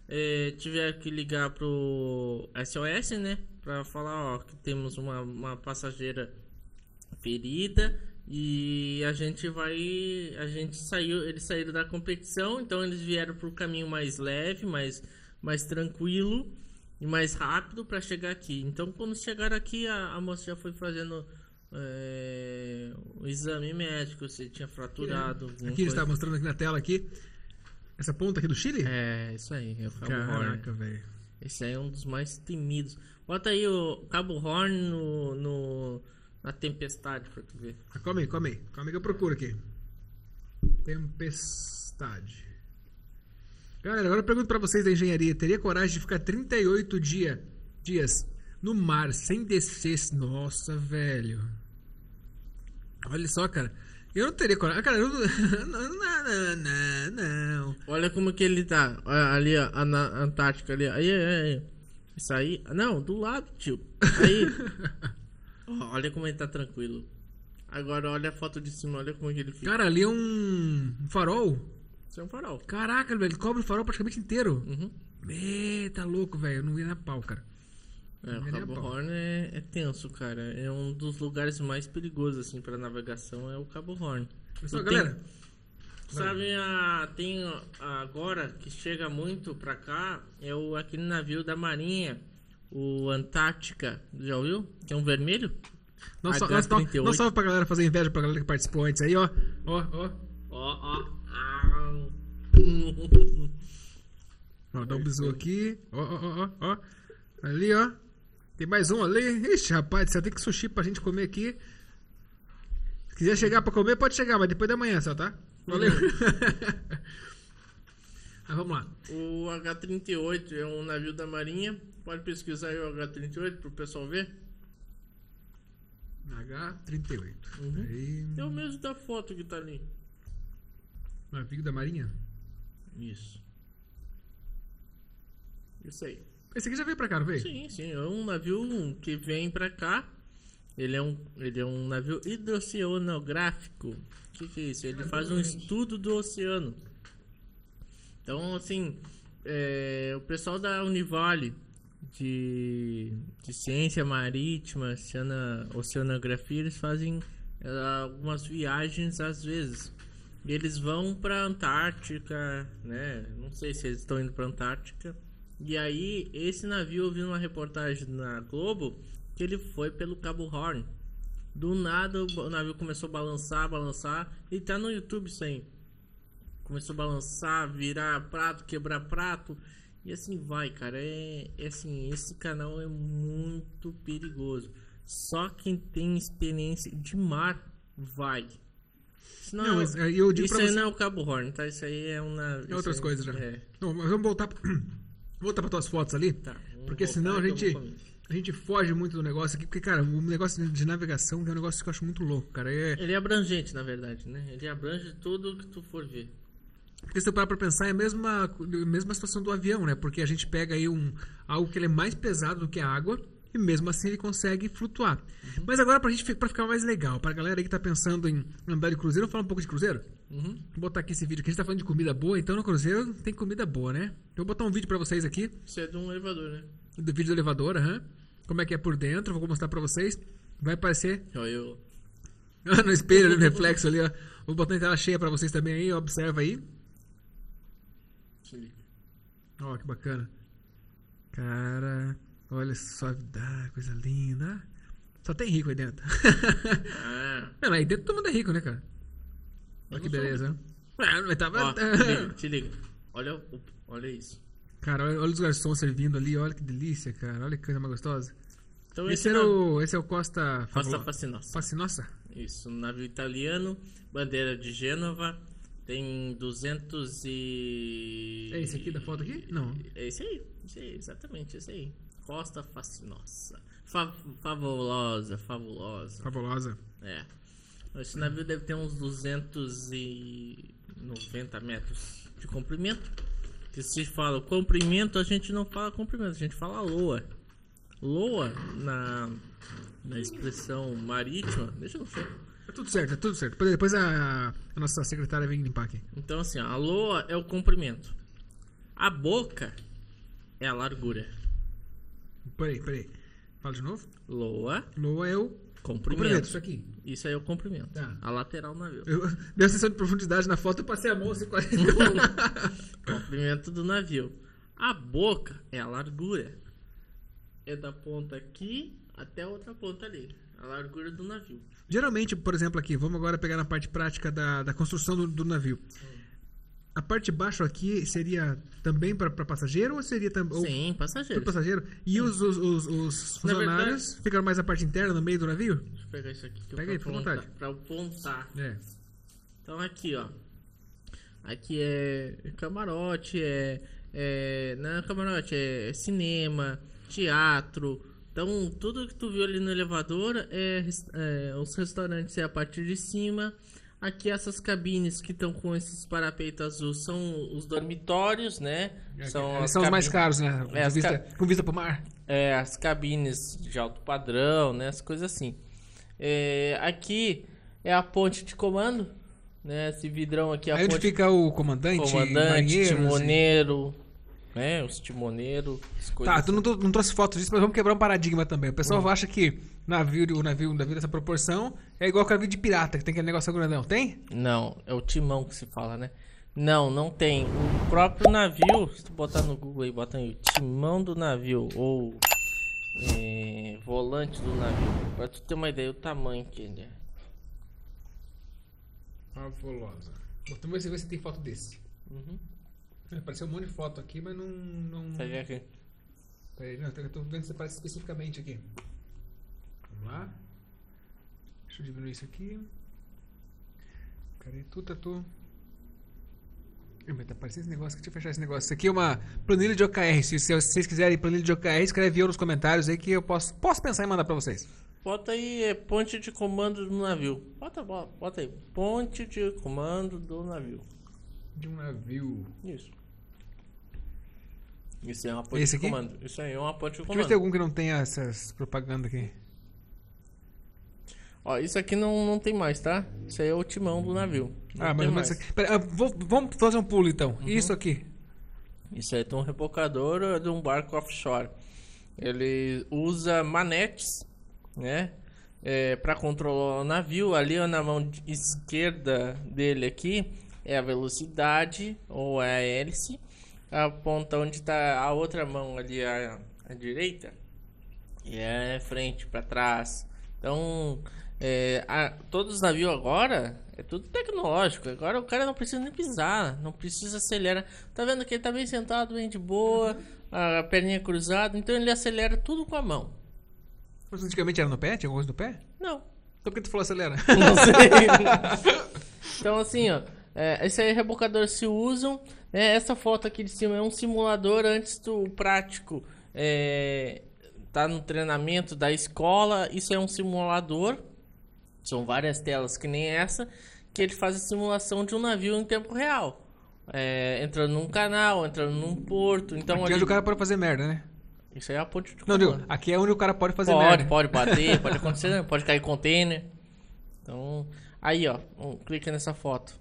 é, tiveram que ligar pro SOS, né? Pra falar, ó, que temos uma, uma passageira ferida e a gente vai. A gente saiu, eles saíram da competição, então eles vieram pro caminho mais leve, mais, mais tranquilo e mais rápido para chegar aqui. Então, quando chegaram aqui, a, a moça já foi fazendo é, o exame médico, se tinha fraturado. alguma Aqui a gente coisa. tá mostrando aqui na tela aqui. Essa ponta aqui do Chile? É, isso aí, é o Cabo Horn. Caraca, velho. Esse aí é um dos mais temidos. Bota aí o Cabo Horn no, no- na tempestade pra tu ver. Ah, Come aí, come aí. Come aí que eu procuro aqui. Tempestade. Galera, agora eu pergunto pra vocês da engenharia: teria coragem de ficar 38 dia, dias no mar sem descer? Nossa, velho. Olha só, cara. Eu não teria coragem. Cara, eu <laughs> não. Não, não, não. Olha como que ele tá. Ali, ó, a na Antártica ali. Aí, aí, aí. Isso aí. Não, do lado, tio. Aí. <laughs> Olha como ele tá tranquilo. Agora olha a foto de cima, olha como que ele fica. Cara, ali é um um farol. Isso é um farol. Caraca, velho, ele cobre o farol praticamente inteiro. Uhum. Tá louco, velho. Eu não vi na pau, cara. É, o Cabo. Horn é, é tenso, cara. É um dos lugares mais perigosos, assim, pra navegação, é o Cabo Horn. Pessoal, E tem- galera. Sabe, a, tem agora que chega muito pra cá, é o, aquele navio da Marinha, o Antártica. Já ouviu? Que é um vermelho? Não, só, não, só- H38. não só pra galera fazer inveja pra galera que participou antes aí, ó. Ó, ó. Ó, ó. ah. Ó, dá um bisu aqui. Ó, ó, ó, ó, ó. Ali, ó. Tem mais um ali. Ixi, rapaz, você tem que sushi pra gente comer aqui. Se quiser chegar pra comer, pode chegar, mas depois da manhã só, tá? Valeu. <laughs> mas vamos lá. O H38 é um navio da Marinha. Pode pesquisar aí o H38 pro pessoal ver. H38. Uhum. Aí, É o mesmo da foto que tá ali. navio da Marinha. Isso. Isso aí. Esse aqui já veio pra cá, não veio? Sim, sim, é um navio que vem pra cá. Ele é um, ele é um navio hidroceanográfico. O que, que é isso? Ele faz um estudo do oceano. Então, assim, é, o pessoal da Univale de, de ciência marítima, oceana, oceanografia, eles fazem é, algumas viagens às vezes. E eles vão pra Antártica, né? Não sei se eles estão indo pra Antártica. E aí, esse navio, eu vi uma reportagem na Globo que ele foi pelo Cabo Horn. Do nada, o navio começou a balançar, balançar. E tá no YouTube isso aí. Começou a balançar, virar prato, quebrar prato. E assim vai, cara. É, é assim, esse canal é muito perigoso. Só quem tem experiência de mar vai. Senão, Não, mas, é, eu digo isso aí você- não é o Cabo Horn, tá? Isso aí é uma. isso outras aí- coisas já. É. Não, mas vamos voltar, voltar pra tuas fotos ali. Tá, Porque senão a eu gente, a gente foge muito do negócio aqui. Porque, cara, o negócio de navegação é um negócio que eu acho muito louco, cara. É, Ele é abrangente, na verdade, né? Ele abrange tudo que tu for ver. porque se tu parar pra pensar, é a mesma, a mesma situação do avião, né? Porque a gente pega aí um, algo que é mais pesado do que a água. E mesmo assim ele consegue flutuar. Uhum. Mas agora pra gente pra ficar mais legal, pra galera aí que tá pensando em andar de cruzeiro, vamos falar um pouco de cruzeiro? Uhum. Vou botar aqui esse vídeo que a gente tá falando de comida boa, então no cruzeiro tem comida boa, né? Então eu vou botar um vídeo pra vocês aqui. Isso é de um elevador, né? do vídeo do elevador, aham. Como é que é por dentro, vou mostrar pra vocês. Vai aparecer Olha eu. <laughs> no espelho, no reflexo ali, ó. Vou botar em tela cheia pra vocês também aí, observa aí. Ó, que bacana. Cara, olha só, ah, coisa linda. Só tem rico aí dentro. Ah. Não, aí dentro todo mundo é rico, né, cara? Olha que beleza. Ah, mas tava... Ó, te liga, te liga. Olha, olha isso. Cara, olha, olha os garçons servindo ali, olha que delícia, cara. Olha que coisa mais gostosa. Então Esse, era o, esse é o Costa... Costa Fascinosa. Fascinosa? Isso, um navio italiano, bandeira de Gênova, tem 200 e... É esse aqui da foto aqui? Não. É esse aí, esse aí, exatamente, esse aí. Costa Fascinosa. Fa fabulosa, fabulosa. Fabulosa. É. Esse navio deve ter uns 290 metros de comprimento. Que se fala comprimento, a gente não fala comprimento, a gente fala loa. Loa, na, na expressão marítima, deixa no chão. É tudo certo, é tudo certo. Depois- a, a nossa secretária vem limpar aqui. Então, assim, a loa é o comprimento. A boca é a largura. Peraí, peraí. Fala de novo. Loa, Loa é o comprimento. comprimento, isso aqui. Isso aí é o comprimento. Tá. A lateral do navio. Eu, <laughs> deu a sensação de profundidade na foto, eu passei a mão assim, quase. <laughs> Comprimento do navio. A boca é a largura. É da ponta aqui até a outra ponta ali. A largura do navio. Geralmente, por exemplo, aqui, vamos agora pegar na parte prática da, da construção do, do navio. A parte de baixo aqui seria também para passageiro ou seria também. Sim, passageiro. Passageiro? E os, os, os, os funcionários ficam mais na parte interna, no meio do navio? Deixa eu pegar isso aqui. Que Pega eu aí, fica à vontade. Pra apontar. É. Então aqui, ó. Aqui é camarote, é, é não é camarote, é cinema, teatro. Então, tudo que tu viu ali no elevador é, é os restaurantes é a partir de cima. Aqui essas cabines que estão com esses parapeitos azuis são os dormitórios, né? São, são os mais caros, né? É, com, vista, ca... com vista pro mar. É, as cabines de alto padrão, né? As coisas assim. É, aqui é a ponte de comando, né? Esse vidrão aqui é a Aí ponte... onde fica o comandante, comandante, timoneiro, assim. Né? Os timoneiros, Tá, tu não, não, trouxe foto disso, mas vamos quebrar um paradigma também. O pessoal uhum. acha que navio, o navio, o navio dessa proporção é igual aquele navio de pirata, que tem aquele negócio grandão. Tem? Não, é o timão que se fala, né? Não, não tem. O próprio navio, se tu botar no Google aí, bota aí, timão do navio ou é, volante do navio, pra tu ter uma ideia do tamanho que ele é. Fabulosa. Vamos ver se tem foto desse. Uhum. Apareceu um monte de foto aqui, mas não. não... Tá aqui. Peraí, não, eu tô vendo se aparece especificamente aqui. Vamos lá. Deixa eu diminuir isso aqui. Cadê tu, tatu? Tá aparecendo esse negócio aqui, deixa eu fechar esse negócio. Isso aqui é uma planilha de OKR. Se, se vocês quiserem planilha de OKR, escreve eu nos comentários aí que eu posso, posso pensar em mandar pra vocês. Bota aí é, ponte de comando do navio. Bota, bota aí. Ponte de comando do navio. De um navio. Isso. Isso é uma ponte Esse de aqui? comando. Isso aí é uma ponte de comando. Deixa eu ver se tem algum que não tenha essas propaganda aqui. Ó, isso aqui não, não tem mais, tá? Isso aí é o timão do navio. Não ah, mas, mas pera, ah, vou, vamos fazer um pulo então. Uhum. Isso aqui. Isso aí é um rebocador de um barco offshore. Ele usa manetes né? É, para controlar o navio, ali na mão esquerda dele aqui é a velocidade ou é a hélice. A ponta onde está a outra mão ali a, a direita e é frente para trás. Então, é, a, todos os navios agora é tudo tecnológico. Agora o cara não precisa nem pisar, não precisa acelerar. Tá vendo que ele tá bem sentado, bem de boa, a perninha cruzada, então ele acelera tudo com a mão. Mas antigamente era no pé? Tinha alguma coisa no pé? Não. Então por que tu falou acelera? Não sei. <laughs> então assim, ó. É, esse aí rebocador se usam. Né? Essa foto aqui de cima é um simulador antes do prático. É, tá no treinamento da escola. Isso é um simulador. São várias telas que nem essa. Que ele faz a simulação de um navio em tempo real. É, entrando num canal, entrando num porto. Então, Aqui é ali... o cara pode fazer merda, né? Isso aí é a ponte de Não, digo, aqui é onde o cara pode fazer pode, merda. Pode, pode bater, <laughs> pode acontecer, pode cair container. Então, aí ó, clica nessa foto.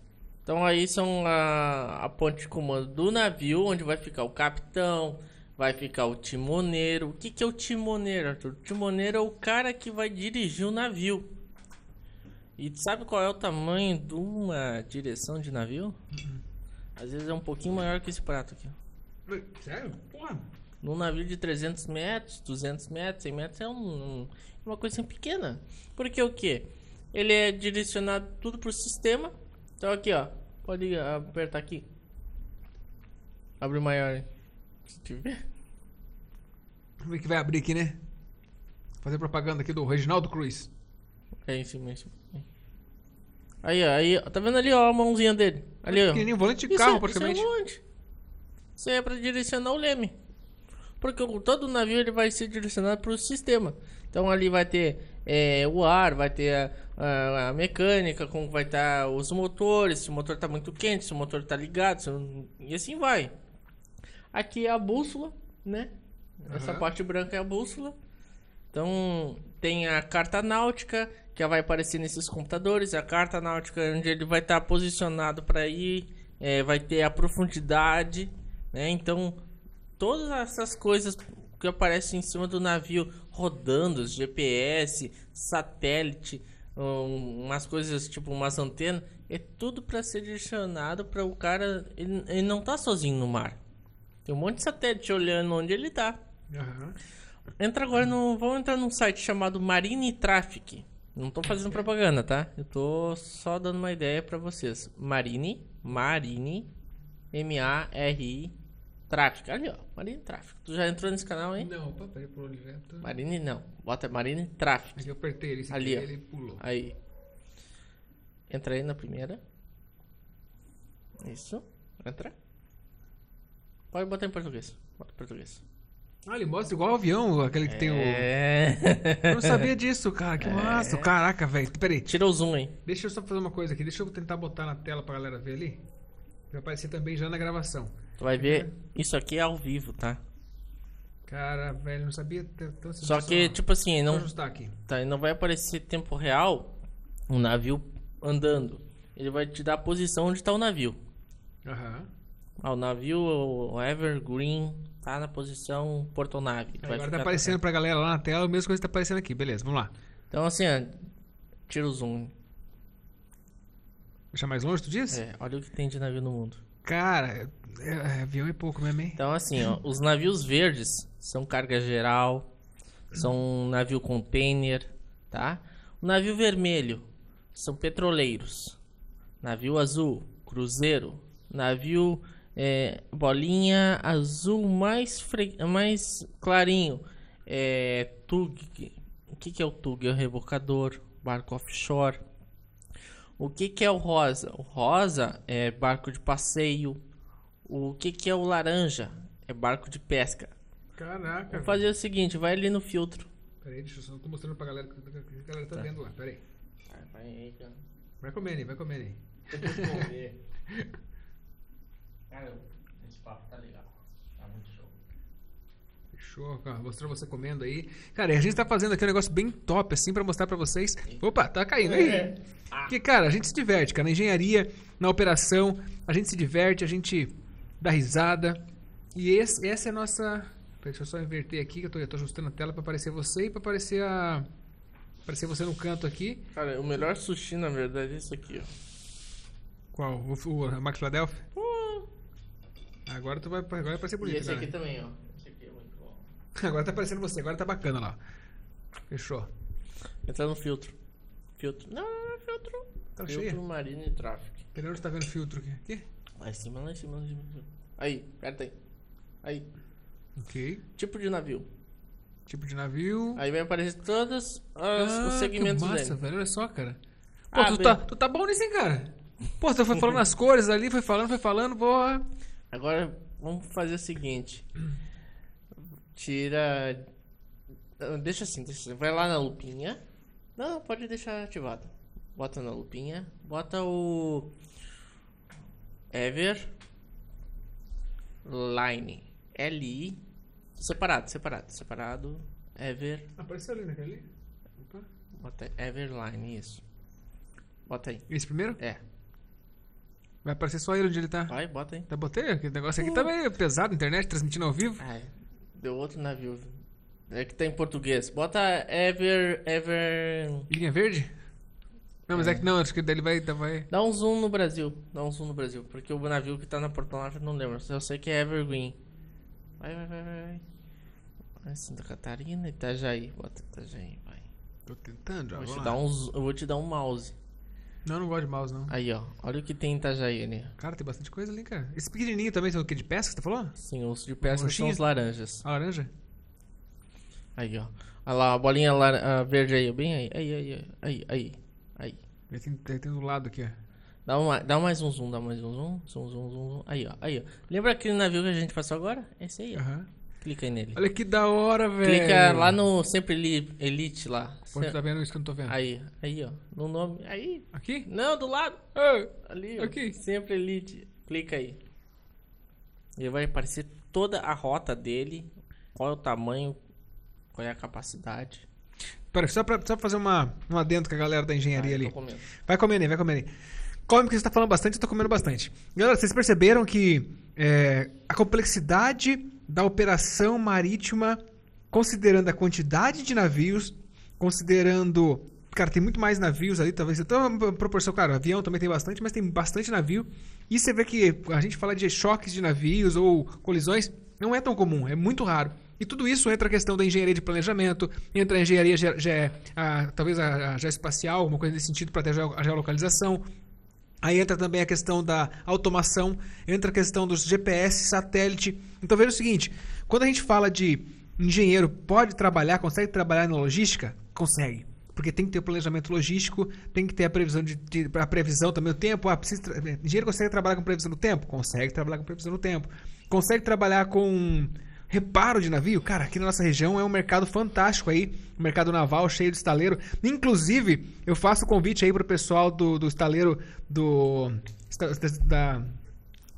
Então aí são a, a ponte de comando do navio, onde vai ficar o capitão, vai ficar o timoneiro. O que, que é o timoneiro, Arthur? O timoneiro é o cara que vai dirigir o navio. E sabe qual é o tamanho de uma direção de navio? Uhum. Às vezes é um pouquinho maior que esse prato aqui. Sério? Porra. Num navio de 300 metros, 200 metros, 100 metros é um, um, uma coisa pequena. Porque o que? Ele é direcionado tudo pro sistema. Então aqui, ó. Pode apertar aqui. Abre maior. Se tiver. Vamos ver que vai abrir aqui, né? Fazer propaganda aqui do Reginaldo Cruz. É em cima, em cima. Aí, ó, aí, tá vendo ali, ó, a mãozinha dele? Ali, ó. Pequenininho, volante de carro, é, praticamente. Isso é, volante. isso é pra direcionar o leme. Porque todo navio ele vai ser direcionado para o sistema. Então ali vai ter é, o ar, vai ter a, a, a, mecânica, como vai estar tá os motores, se o motor está muito quente, se o motor está ligado, e assim vai. Aqui é a bússola, né? Uhum. Essa parte branca é a bússola. Então tem a carta náutica que vai aparecer nesses computadores. A carta náutica onde ele vai estar tá posicionado para ir, é, vai ter a profundidade, né? Então todas essas coisas que aparecem em cima do navio rodando, GPS, satélite, um, umas coisas tipo umas antenas, é tudo para ser direcionado para o cara. Ele, ele, não tá sozinho no mar. Tem um monte de satélite olhando onde ele tá. Uhum. Entra agora no. Vamos entrar num site chamado Marine Traffic. Não tô fazendo propaganda, tá? Eu tô só dando uma ideia para vocês. Marine, Marine, M-A-R-I Tráfico. Ali, ó. Marine Tráfico. Tu já entrou nesse canal, hein? Não, opa, peraí pro Oliveto. Marine não. Bota Marine Tráfico. Aqui eu apertei ele, ali, ó. ele pulou. Aí. Entra aí na primeira. Isso. Entra. Pode botar em português. Bota em português. Ah, ele mostra igual o avião, aquele que tem o. É. Eu não sabia disso, cara. Que massa. Caraca, velho. Peraí. Tira o zoom aí. Deixa eu só fazer uma coisa aqui. Deixa eu tentar botar na tela pra galera ver ali. Vai aparecer também já na gravação. Tu vai ver. Isso aqui é ao vivo, tá? Cara, velho, não sabia Só que, tipo assim, não, tá, não vai aparecer tempo real um navio andando. Ele vai te dar a posição onde tá o navio. Aham. Ah, o navio, o Evergreen, tá na posição portonave. Vai Agora tá aparecendo pra galera lá na tela a mesma coisa que tá aparecendo aqui. Beleza, vamos lá. Então, assim, ó, tira o zoom. Deixa mais longe, tu disse? É, olha o que tem de navio no mundo. Cara, é, é, avião é pouco mesmo, hein? Então, assim, ó, os navios verdes são carga geral, são um navio container, tá? O navio vermelho são petroleiros. Navio azul, cruzeiro. Navio é, bolinha azul mais, fre... mais clarinho. É, tug. O que, que é o tug? É o rebocador, barco offshore. O que, que é o rosa? O rosa é barco de passeio. O que, que é o laranja? É barco de pesca. Caraca. Vamos fazer o seguinte, vai ali no filtro. Peraí, deixa eu só. Tô mostrando pra galera que que a galera tá, vendo lá. Peraí. Vai aí, cara. Vai comendo aí, vai comendo aí. <laughs> Cara, esse papo tá legal. Tá muito show. Fechou, cara. Mostrando você comendo aí. Cara, e a gente tá fazendo aqui um negócio bem top, assim, pra mostrar pra vocês. Opa, tá caindo aí. Porque, cara, a gente se diverte, cara. Na engenharia, na operação, a gente se diverte, a gente dá risada. E esse, essa é a nossa. Peraí, Deixa eu só inverter aqui, que eu tô, eu tô ajustando a tela pra aparecer você e pra aparecer a. Aparecer você no canto aqui. Cara, o melhor sushi, na verdade, é isso aqui, ó. Qual? O, o a Max Philadelphia? Agora tu vai, agora vai aparecer E bonito, esse cara. aqui também, ó. Esse aqui é muito bom. <laughs> Agora tá aparecendo você, agora tá bacana lá. Fechou. Entra no filtro. Filtro. Não, não é filtro. Tá filtro cheio? marino e tráfego. Peraí, onde tá vendo filtro aqui? Aqui? Lá em cima, lá em cima, lá em cima. Aí, aperta aí. Aí. Ok. Tipo de navio. Tipo de navio. Aí vai aparecer todos as- Ah, os segmentos que massa, dele. velho. Olha só, cara. Pô, Ah, tu, bem. tá, tu tá bom nisso, hein, cara? Pô, tu foi falando as cores ali, foi falando, foi falando, porra. Agora vamos fazer o seguinte. Tira. Ah, Deixa assim, deixa assim. Vai lá na lupinha. Não, pode deixar ativado. Bota na lupinha. Bota o. Ever. Line. L-I. Separado, separado, separado. Ever. Apareceu ali naquele ali. Opa. Bota Everline, isso. Bota aí. Esse primeiro? É. Vai aparecer só ele onde ele tá. Vai, bota aí. Tá, botei? Aquele negócio aqui tá meio pesado, internet, transmitindo ao vivo. Ai, deu outro navio. É que tá em português. Bota Ever. Ever. Linha verde? Não, mas é, que não, acho que ele vai. vai... Dá um zoom no Brasil. Dá um zoom no Brasil. Porque o navio que tá na portonagem eu não lembro. Eu sei que é Evergreen. Vai, vai, vai, vai. vai. Santa Catarina, Itajaí. Bota Itajaí, vai. Tô tentando, já. Vou te dar um, eu vou te dar um mouse. Não, não gosto de mouse, não. Aí, ó. Olha o que tem em Itajaí ali. Cara, tem bastante coisa ali, cara. Esse pequenininho também, são o que? De pesca, que você falou? Sim, os de pesca são os laranjas. A laranja? Aí, ó. Olha lá, a bolinha lar- a verde aí. Bem aí. Aí, aí, aí. Aí, aí. Ele tem, ele tem do lado aqui, ó. Dá, uma, dá mais um zoom, dá mais um zoom. Zoom, zoom, zoom, zoom. Aí, ó. Aí, ó. Lembra aquele navio que a gente passou agora? Esse aí, ó. Aham. Clica aí nele. Olha que da hora, velho. Clica lá no Sempre Eli- Elite lá. Onde tá vendo isso que eu não tô vendo? Aí, aí, ó. No nome. Aí. Aqui? Não, do lado. Ah, Ali, ó. Aqui. Sempre Elite. Clica aí. E vai aparecer toda a rota dele. Qual é o tamanho. Qual é a capacidade. Pera, só pra, só pra fazer uma, um adendo com a galera da engenharia Ah, ali. Vai comendo aí, vai comendo aí. Come porque você tá falando bastante, eu tô comendo bastante. Galera, vocês perceberam que é, a complexidade da operação marítima, considerando a quantidade de navios, considerando. Cara, tem muito mais navios ali, talvez. Então, uma proporção, claro, avião também tem bastante, mas tem bastante navio. E você vê que a gente fala de choques de navios ou colisões, não é tão comum, é muito raro. E tudo isso entra a questão da engenharia de planejamento, entra a engenharia, ge- ge- a- talvez a, a geoespacial, alguma coisa nesse sentido, para ter a geo- a geolocalização. Aí entra também a questão da automação, entra a questão dos GPS, satélite. Então veja o seguinte: quando a gente fala de engenheiro pode trabalhar, consegue trabalhar na logística? Consegue. porque tem que ter o planejamento logístico, tem que ter a previsão de, de a previsão também, o tempo. Ah, precisa, engenheiro consegue trabalhar com previsão do tempo? Consegue trabalhar com previsão do tempo. Consegue trabalhar com reparo de navio? Cara, aqui na nossa região é um mercado fantástico aí, um mercado naval cheio de estaleiro. Inclusive, eu faço convite aí pro pessoal do, do estaleiro do da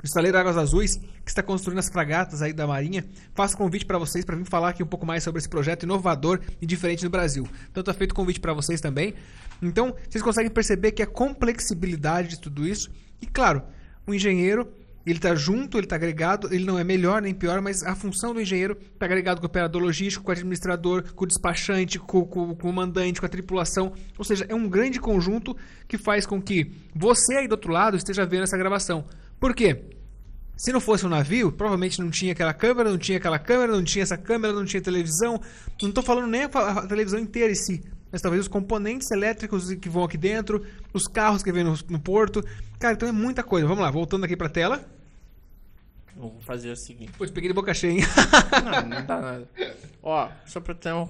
estaleiro Águas Azuis, que está construindo as fragatas aí da Marinha. Faço convite para vocês para vir falar aqui um pouco mais sobre esse projeto inovador e diferente no Brasil. Então tá feito convite para vocês também. Então, vocês conseguem perceber que a complexibilidade de tudo isso. E claro, o engenheiro, ele está junto, ele está agregado, ele não é melhor nem pior, mas a função do engenheiro está agregado com o operador logístico, com o administrador, com o despachante, com, com- com o mandante, com a tripulação. Ou seja, é um grande conjunto que faz com que você aí do outro lado esteja vendo essa gravação. Por quê? Se não fosse um navio, provavelmente não tinha aquela câmera, não tinha aquela câmera, não tinha essa câmera, não tinha televisão. Não estou falando nem a, a televisão inteira em si, mas talvez os componentes elétricos que vão aqui dentro, os carros que vêm no, no porto. Cara, então é muita coisa. Vamos lá, voltando aqui pra tela. Vou fazer o seguinte. Pois peguei de boca cheia, hein? Não, não dá nada. Ó, só pra ter uma,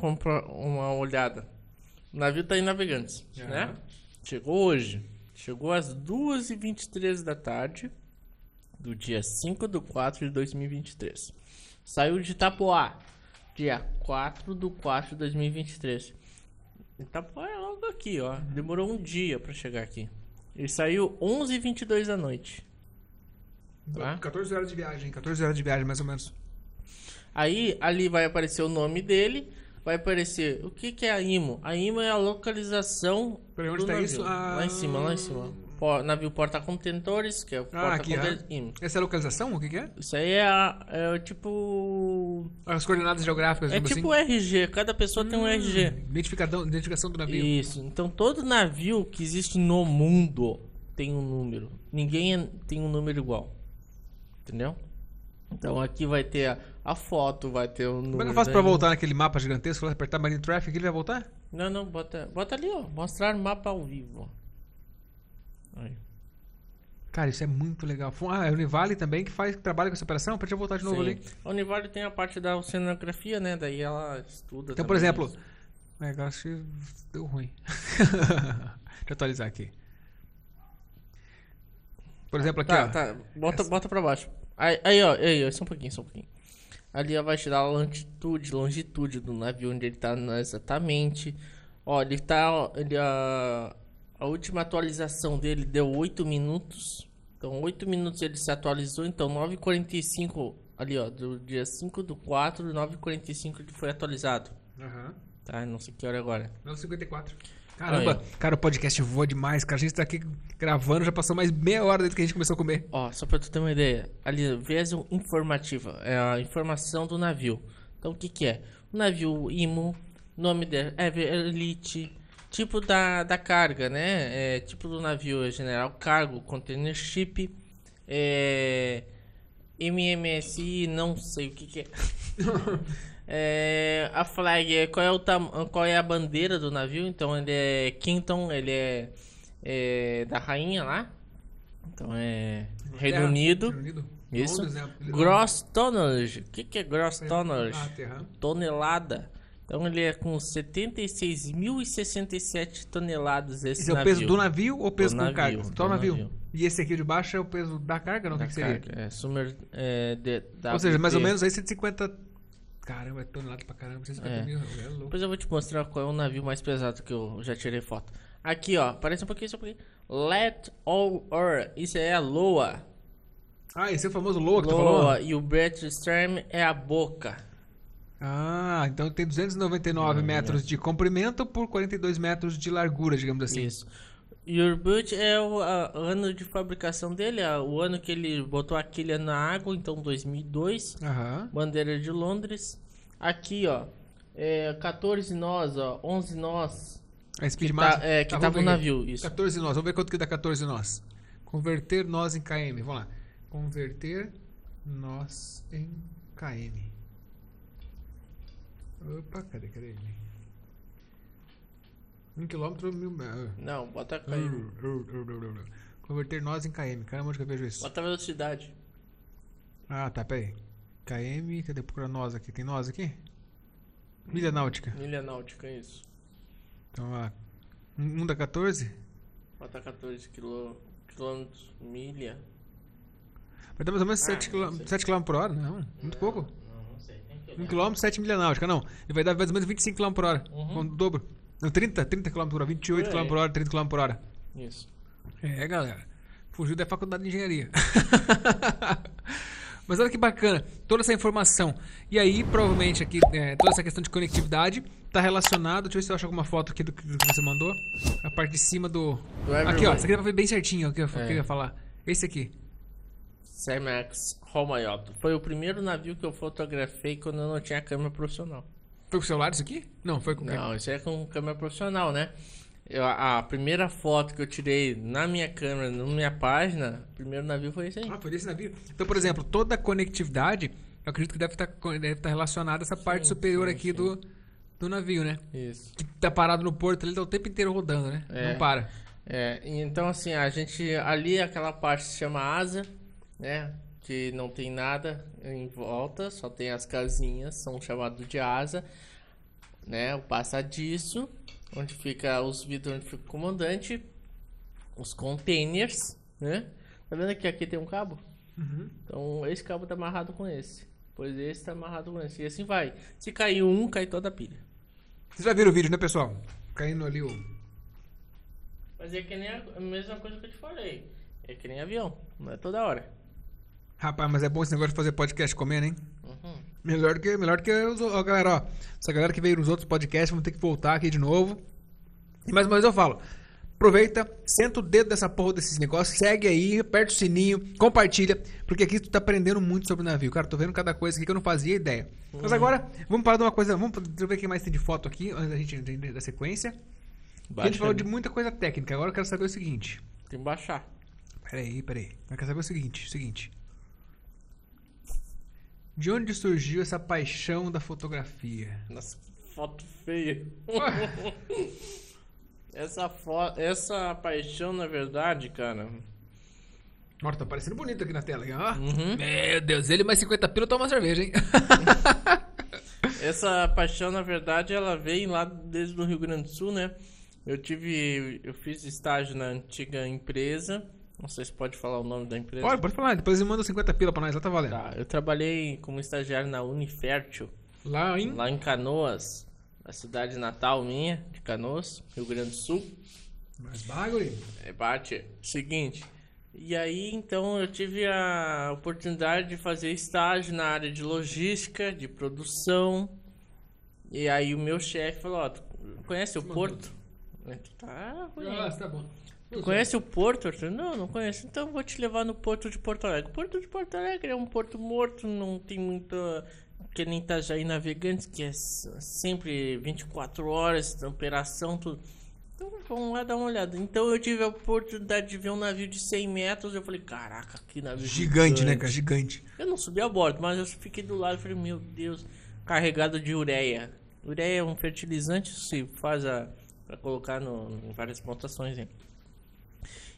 uma olhada. O navio tá em Navegantes, Aham. né? Chegou hoje. Chegou às 2h23 da tarde do dia 5 de 4 de 2023. Saiu de Itapoá, dia 4 de 4 de 2023. Itapoá é logo aqui, ó. Demorou um dia pra chegar aqui. Ele saiu 11h22 da noite. Tá. 14 horas de viagem, 14 horas de viagem mais ou menos. Aí ali vai aparecer o nome dele, vai aparecer o que, que é a IMO. A IMO é a localização Peraí, onde do tá navio. isso? Ah. Lá em cima, lá em cima. Navio porta-contentores, que é o Ah, aqui, porta-contentores IMO. Essa é a localização? O que, que é? Isso aí é, a- é o tipo... As coordenadas geográficas, É digamos tipo assim. RG, cada pessoa tem um RG. Identificadão, identificação do navio. Isso, então todo navio que existe no mundo tem um número. Ninguém é- tem um número igual. Entendeu? Então aqui vai ter a, a foto, vai ter o número. Como é que eu faço pra voltar naquele mapa gigantesco? Apertar Marine Traffic, ele vai voltar? Não, não, bota, bota ali, ó. Mostrar mapa ao vivo. Aí. Cara, isso é muito legal. Ah, é o Univale também que faz que trabalha com essa operação? Pra gente voltar de novo Sim. ali. A Univale tem a parte da oceanografia, né? Daí ela estuda. Então, por exemplo, isso. o negócio deu ruim. <laughs> Deixa eu atualizar aqui. Por exemplo, aqui, Tá, ó. tá. Bota, bota pra baixo. Aí, aí, ó. Aí, ó. Só um pouquinho, só um pouquinho. Ali ó, vai te dar a longitude, longitude do navio, onde ele tá né, exatamente. Ó, ele tá. ó, Ele, a, a última atualização dele deu 8 minutos. Então, 8 minutos ele se atualizou. Então, 9h45. Ali, ó. Do dia 5 do 4, 9h45 ele foi atualizado. Aham. Tá? Não sei que hora é agora. 954. Caramba, cara, o podcast voa demais, cara. A gente tá aqui gravando, já passou mais meia hora desde que a gente começou a comer. Ó, só pra tu ter uma ideia, ali, viés informativa, é a informação do navio. Então, o que que é? O navio IMO, nome dele, Ever Elite, tipo da, da carga, né? É, tipo do navio é General Cargo, Container Ship, é, MMSI, não sei o que que é. <laughs> É, a flag é qual é o tam, qual é a bandeira do navio? Então ele é Kington, ele é, é da rainha lá. Então é Reino Unido. Reino Unido. Isso. Londres, né? Gross tonnage. O que, que é gross tonnage? Ah. Tonelada. Então ele é com 76.067 toneladas esse, Esse é o navio. peso do navio ou peso Do com navio, carga? Só o navio. navio. E esse aqui de baixo é o peso da carga, não? O Da que, que seria? carga. É, sumer, é, de, Ou seja, mais ou menos aí 150. Caramba, é tonelada pra caramba. 150 É. mil. É louco. Depois eu vou te mostrar qual é o navio mais pesado que eu já tirei foto. Aqui, ó. Parece um pouquinho, só um pouquinho. Let all or. Isso é a Loa. Ah, esse é o famoso Loa que tu falou? Loa. E o Brett Stern é a boca. Ah, então tem 299 metros de comprimento por 42 metros de largura, digamos assim. Isso. Your Boot é o a- ano de fabricação dele, a- o ano que ele botou a quilha na água, então 2002. Aham. Bandeira de Londres. Aqui, ó. É, 14 nós, ó. 11 nós. A Speed tá- Master. é, que Tá, tava vamos no navio, isso. 14 nós. Vamos ver quanto que dá 14 nós. Converter nós em km. Vamos lá. Converter nós em km. Opa, cadê, cadê ele? 1 km, mil... Não, bota a Hum, hum, hum. Converter nós em km. Caramba, onde que eu vejo isso? Bota a velocidade. Ah, tá, peraí. KM, cadê? Procura nós aqui. Tem nós aqui? Milha náutica. Milha náutica, isso. Então, ó, um dá 14? Bota 14 quilô- quilômetros milha. Vai dar mais ou menos Ah, 7 não sei. km por hora? Não, muito pouco. Não. Tem que 1 olhar. km, 7 milha náutica. Não, ele vai dar mais ou menos 25 km por hora. Uhum. Dobro. Não, 30, 30 km por hora, 28 Por km por hora, 30 km por hora. Isso. É, galera. Fugiu da faculdade de engenharia. <laughs> Mas olha que bacana, toda essa informação. E aí, provavelmente, aqui, é, toda essa questão de conectividade tá relacionado. Deixa eu ver se eu acho alguma foto aqui do que você mandou. A parte de cima do. Do Aqui, ó. Isso aqui dá pra ver bem certinho o que eu É. queria falar. Esse aqui. Cemax Homayoto. Foi o primeiro navio que eu fotografei quando eu não tinha câmera profissional. Foi com o celular isso aqui? Não, foi com Não, isso é com câmera profissional, né? Eu- a primeira foto que eu tirei na minha câmera, na minha página, o primeiro navio foi esse aí. Ah, foi desse navio. Então, por exemplo, toda a conectividade, eu acredito que deve estar deve estar relacionada a essa parte Sim, superior sim, aqui sim. do, do navio, né? Isso. Que tá parado no porto, ele tá o tempo inteiro rodando, né? É. Não para. É, então assim, a gente ali aquela parte se chama asa, né? Que não tem nada em volta, só tem as casinhas, são chamados de asa, né? O passadiço, onde fica os vidros, onde fica o comandante, os containers, né? Tá vendo que aqui tem um cabo? Então esse cabo tá amarrado com esse. Pois esse tá amarrado com esse. E assim vai. Se cair um, cai toda a pilha. Vocês já viram o vídeo, né, pessoal? Caindo ali o. Mas é que nem a a mesma coisa que eu te falei. É que nem avião, não é toda hora. Rapaz, mas é bom esse negócio de fazer podcast comendo, hein? Uhum. Melhor que, melhor que os, ó, galera, ó. Essa galera que veio nos outros podcasts vão ter que voltar aqui de novo. E mais uma vez eu falo. Aproveita, senta o dedo dessa porra desses negócios, segue aí, aperta o sininho, compartilha, porque aqui tu tá aprendendo muito sobre o navio. Cara, tô vendo cada coisa aqui que eu não fazia ideia. Mas agora, vamos parar de uma coisa, vamos ver o que mais tem de foto aqui, antes da gente entender da sequência. a gente falou de muita coisa técnica, agora eu quero saber o seguinte. Tem que baixar. Peraí, peraí. Eu quero saber o seguinte, o seguinte. De onde surgiu essa paixão da fotografia? Nossa, que foto feia. <laughs> essa foto, essa paixão, na verdade, cara. Nossa, tá parecendo bonito aqui na tela. hein? Ó. Uhum. Meu Deus, ele mais 50 pila toma uma cerveja, hein? <laughs> Essa paixão, na verdade, ela veio lá desde o Rio Grande do Sul, né? Eu tive, eu fiz estágio na antiga empresa. Não sei se pode falar o nome da empresa. Pode, pode falar, depois ele manda 50 pila pra nós, lá tá valendo. Tá, eu trabalhei como estagiário na Unifértil, Lá em. lá em Canoas, na cidade natal minha, de Canoas, Rio Grande do Sul. Mas bagulho. É, bate. Seguinte. E aí, então, eu tive a oportunidade de fazer estágio na área de logística, de produção. E aí o meu chefe falou, ó, tu conhece o Porto? Tá, conheço. Nossa, tá bom. Tu conhece o Porto, Arthur? Não, não conheço. Então eu vou te levar no Porto de Porto Alegre. Porto de Porto Alegre é um porto morto, não tem muita... Que nem Itajaí Navegantes, que é sempre 24 horas de operação, tudo. Então vamos lá dar uma olhada. Então eu tive a oportunidade de ver um navio de 100 metros. Eu falei, caraca, que navio Gigante, né, cara? Gigante. Eu não subi a bordo, mas eu fiquei do lado e falei, meu Deus, carregado de ureia. Ureia é um fertilizante, se faz a, pra colocar no, em várias plantações. Hein?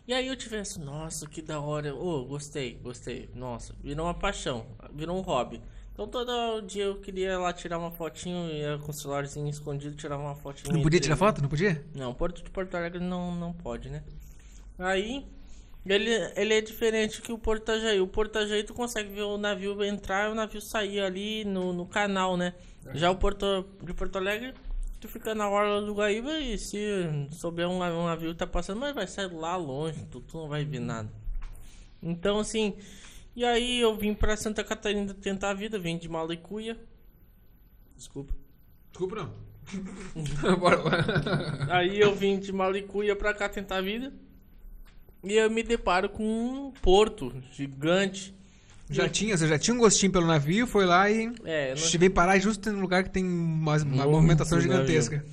E aí eu tivesse, nossa, que da hora. Ô, gostei, gostei. Nossa, virou uma paixão, virou um hobby. Então todo dia eu queria lá tirar uma fotinho, ia com o celularzinho escondido, tirar uma fotinho. Não podia tirar foto? Não podia? não, Porto de Porto Alegre não, não pode, né? Aí, ele, ele é diferente que o Porto Itajaí. O Porto Itajaí tu consegue ver o navio entrar e o navio sair ali no, no canal, né? Já o Porto de Porto Alegre, tu fica na orla do Guaíba e se souber um, um navio tá passando, mas vai sair lá longe, tu, tu não vai ver nada. Então, assim, e aí eu vim pra Santa Catarina tentar a vida, vim de Malicuia. Desculpa. Desculpa, não. <laughs> bora, bora. Aí eu vim de Malicuia pra cá tentar a vida. E eu me deparo com um porto gigante. Já tinha, você já tinha um gostinho pelo navio, foi lá e. É, não- parar justo no lugar que tem uma, uma movimentação navio. gigantesca.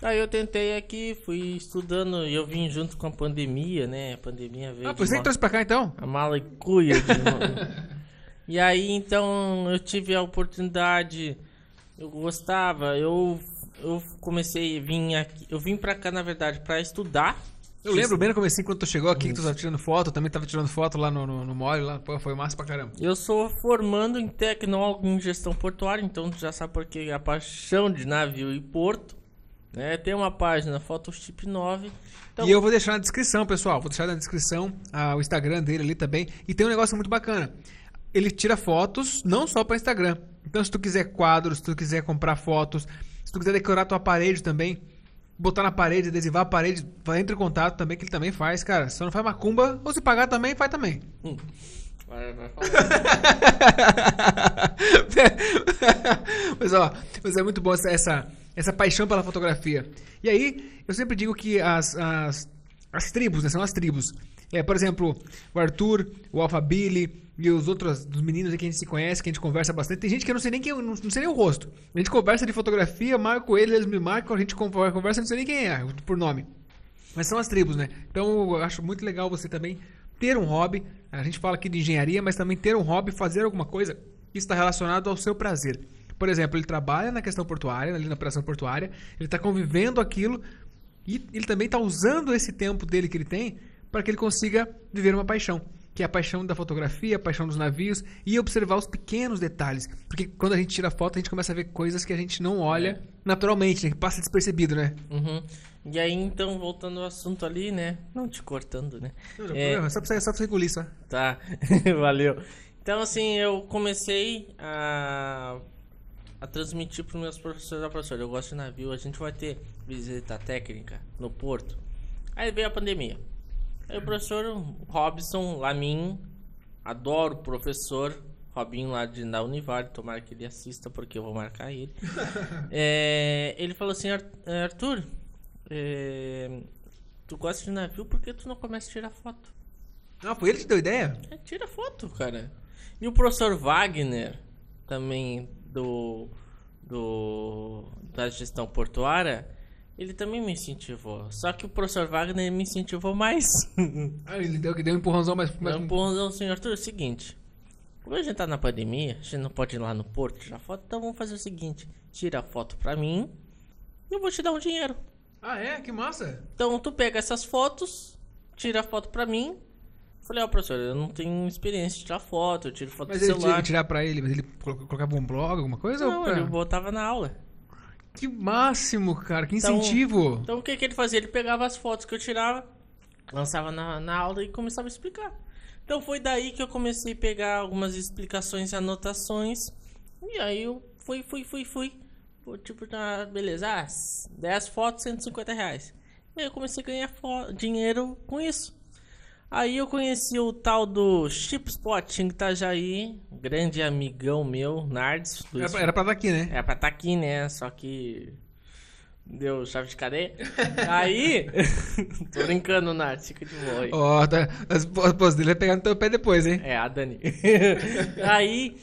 Aí eu tentei aqui, fui estudando e eu vim junto com a pandemia, né? A pandemia veio. Ah, foi você que trouxe pra cá então? A Malicuia. de- <laughs> e aí então eu tive a oportunidade, eu gostava, eu, eu comecei, vim aqui, eu vim pra cá na verdade pra estudar. Eu lembro bem no comecinho quando tu chegou aqui, que tu tava tirando foto, eu também tava tirando foto lá no, no, no mole, lá, pô, foi massa pra caramba. Eu sou formando em tecnólogo em gestão portuária, então tu já sabe porque a paixão de navio e porto. né? Tem uma página, Photoshop 9. Então, E eu vou deixar na descrição, pessoal. Vou deixar na descrição ah, o Instagram dele ali também. E tem um negócio muito bacana. Ele tira fotos não só para Instagram. Então, se tu quiser quadros, se tu quiser comprar fotos, se tu quiser decorar tua parede também, botar na parede, adesivar a parede, vai entre em contato também, que ele também faz, cara. Se não faz macumba, ou se pagar também, faz também. hum, vai, vai falar. <laughs> mas ó, mas é muito bom essa, essa, essa paixão pela fotografia. E aí, eu sempre digo que as, as, as tribos, né? São as tribos. É, por exemplo, o Arthur, o Alpha Billy e os outros dos meninos que a gente se conhece, que a gente conversa bastante. Tem gente que eu não sei nem quem, não, não sei nem o rosto. A gente conversa de fotografia, marco eles, eles me marcam, a gente conversa, conversa não sei nem quem é, por nome. Mas são as tribos, né? Então eu acho muito legal você também ter um hobby. A gente fala aqui de engenharia, mas também ter um hobby, fazer alguma coisa que está relacionado ao seu prazer. Por exemplo, ele trabalha na questão portuária, ali na operação portuária, ele está convivendo aquilo e ele também está usando esse tempo dele que ele tem para que ele consiga viver uma paixão. Que é a paixão da fotografia, a paixão dos navios e observar os pequenos detalhes. Porque quando a gente tira foto, a gente começa a ver coisas que a gente não olha naturalmente, né? que passa despercebido, né? Uhum. E aí, então, voltando ao assunto ali, né? Não te cortando, né? Não, não, É. problema, só pra você, só pra você engolir, só. Tá, <laughs> valeu. Então, assim, eu comecei a, a transmitir para meus professores, professor, eu gosto de navio, a gente vai ter visita técnica no porto. Aí veio a pandemia. Aí o professor Robson Lamin, adoro o professor Robinho lá de, da Univale, tomara que ele assista porque eu vou marcar ele. <laughs> É, ele falou assim, "Ar- é, Arthur, é, tu gosta de navio, por que tu não começa a tirar foto? Não, foi ele que deu ideia? É, tira foto, cara. E o professor Wagner, também do, do da gestão portuária, ele também me incentivou. Só que o professor Wagner me incentivou mais. <laughs> Ah, ele deu, deu um empurrãozão mais. mais Não, pô, senhor Arthur, é o seguinte. Como a gente tá na pandemia, a gente não pode ir lá no porto tirar foto, então vamos fazer o seguinte: tira a foto pra mim e eu vou te dar um dinheiro. Ah, é? Que massa. Então tu pega essas fotos, tira a foto pra mim. Falei, ó, professor, eu não tenho experiência de tirar foto, eu tiro foto Mas do ele tinha celular. que tirar pra ele, mas ele colo- colocava um blog, alguma coisa? Não, pra... ele botava na aula. Que máximo, cara. Que Então- incentivo. Então o que, que ele fazia? Ele pegava as fotos que eu tirava, lançava na, na aula e começava a explicar. Então foi daí que eu comecei a pegar algumas explicações e anotações. E aí eu fui, fui, fui, fui. Tipo, tá, beleza, ah, 10 fotos, 150 reais. E aí eu comecei a ganhar dinheiro com isso. Aí eu conheci o tal do Chipspot em Itajaí, grande amigão meu, Nardes. Era, pra- era pra estar aqui, né? é pra estar aqui, né? Só que. Deu chave de cadeia. <laughs> Aí. <laughs> Tô brincando, Nath. Fica de boa aí. Ó, tá, as esposa dele vai pegar no teu pé depois, hein? É, a Dani. <laughs> aí.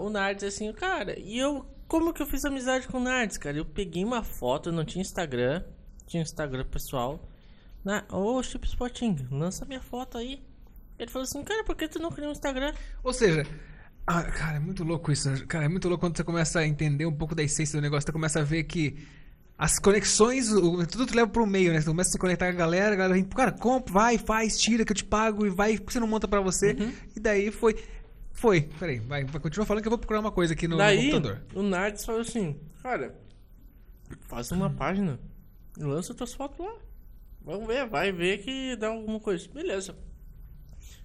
o Nardes assim, cara. E eu. Como que eu fiz amizade com o Nardes, cara? Eu peguei uma foto, não tinha Instagram. Tinha Instagram pessoal. Na, Ô, Chip Sporting, lança minha foto aí. Ele falou assim, cara, por que tu não cria um Instagram? Ou seja, ah, cara, é muito louco isso. Cara, é muito louco quando você começa a entender um pouco da essência do negócio. Você começa a ver que as conexões, o- tudo te leva pro meio, né? Você começa a se conectar com a galera, a galera vem, cara, compra, vai, faz, tira que eu te pago e vai, por que você não monta pra você? Uhum. E daí foi. Foi, peraí, vai, vai continuar falando que eu vou procurar uma coisa aqui no, no Daí, computador. o Nardes falou assim, cara, faz uma página e lança tuas fotos lá. Vamos ver, vai ver que dá alguma coisa. Beleza.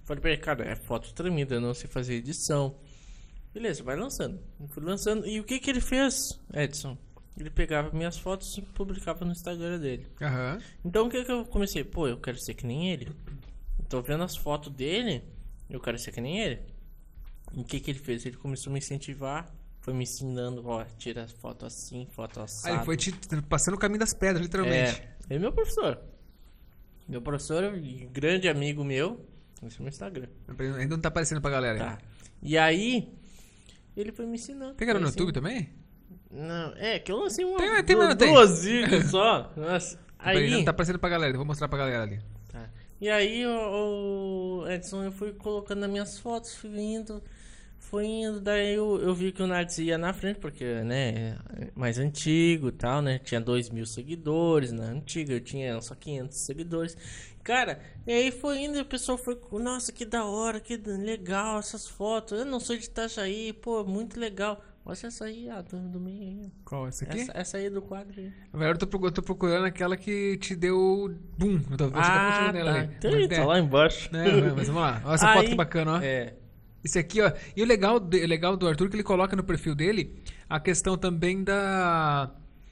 Falei pra ele, cara, é foto tremida, eu não sei fazer edição. Beleza, vai lançando. Eu fui lançando. E o que que ele fez, Edson? Ele pegava minhas fotos e publicava no Instagram dele. Aham. Então o que que eu comecei? Pô, eu quero ser que nem ele. Tô vendo as fotos dele, eu quero ser que nem ele. E o que que ele fez? Ele começou a me incentivar, foi me ensinando, ó, tira foto assim, foto Aí assado. ele foi te passando o caminho das pedras, literalmente. É, ele é meu professor. Meu professor grande amigo meu. Esse é o meu Instagram. Ainda não tá aparecendo pra galera. Tá. E aí, ele foi me ensinando. Tem cara no assim- YouTube também? Não, é que eu lancei uma, Tem, tem, duas, tem. duas <laughs> só. Nossa. Aí... Não tá aparecendo pra galera, vou mostrar pra galera ali. Tá. E aí, o, o Edson, eu fui colocando nas minhas fotos, fui indo, fui indo, daí eu, eu vi que o Nardes ia na frente, porque, né, é mais antigo e tal, né, tinha 2 mil seguidores, na antiga eu tinha só 500 seguidores. Cara, e aí foi indo e o pessoal foi, nossa, que da hora, que legal essas fotos, eu não sou de Itajaí, pô, muito legal. Olha essa aí, ó, do, do meio aí. Qual? Essa aqui? Essa, essa aí do quadro. Agora eu tô, eu tô procurando aquela que te deu boom. Eu tô, tá Ah, tá. ela ali. Então, Mas, tá é. lá embaixo. Não, mas vamos lá. Olha essa foto Aí- que bacana, ó. É. Esse aqui, ó. E o legal, o legal do Arthur é que ele coloca no perfil dele a questão também da.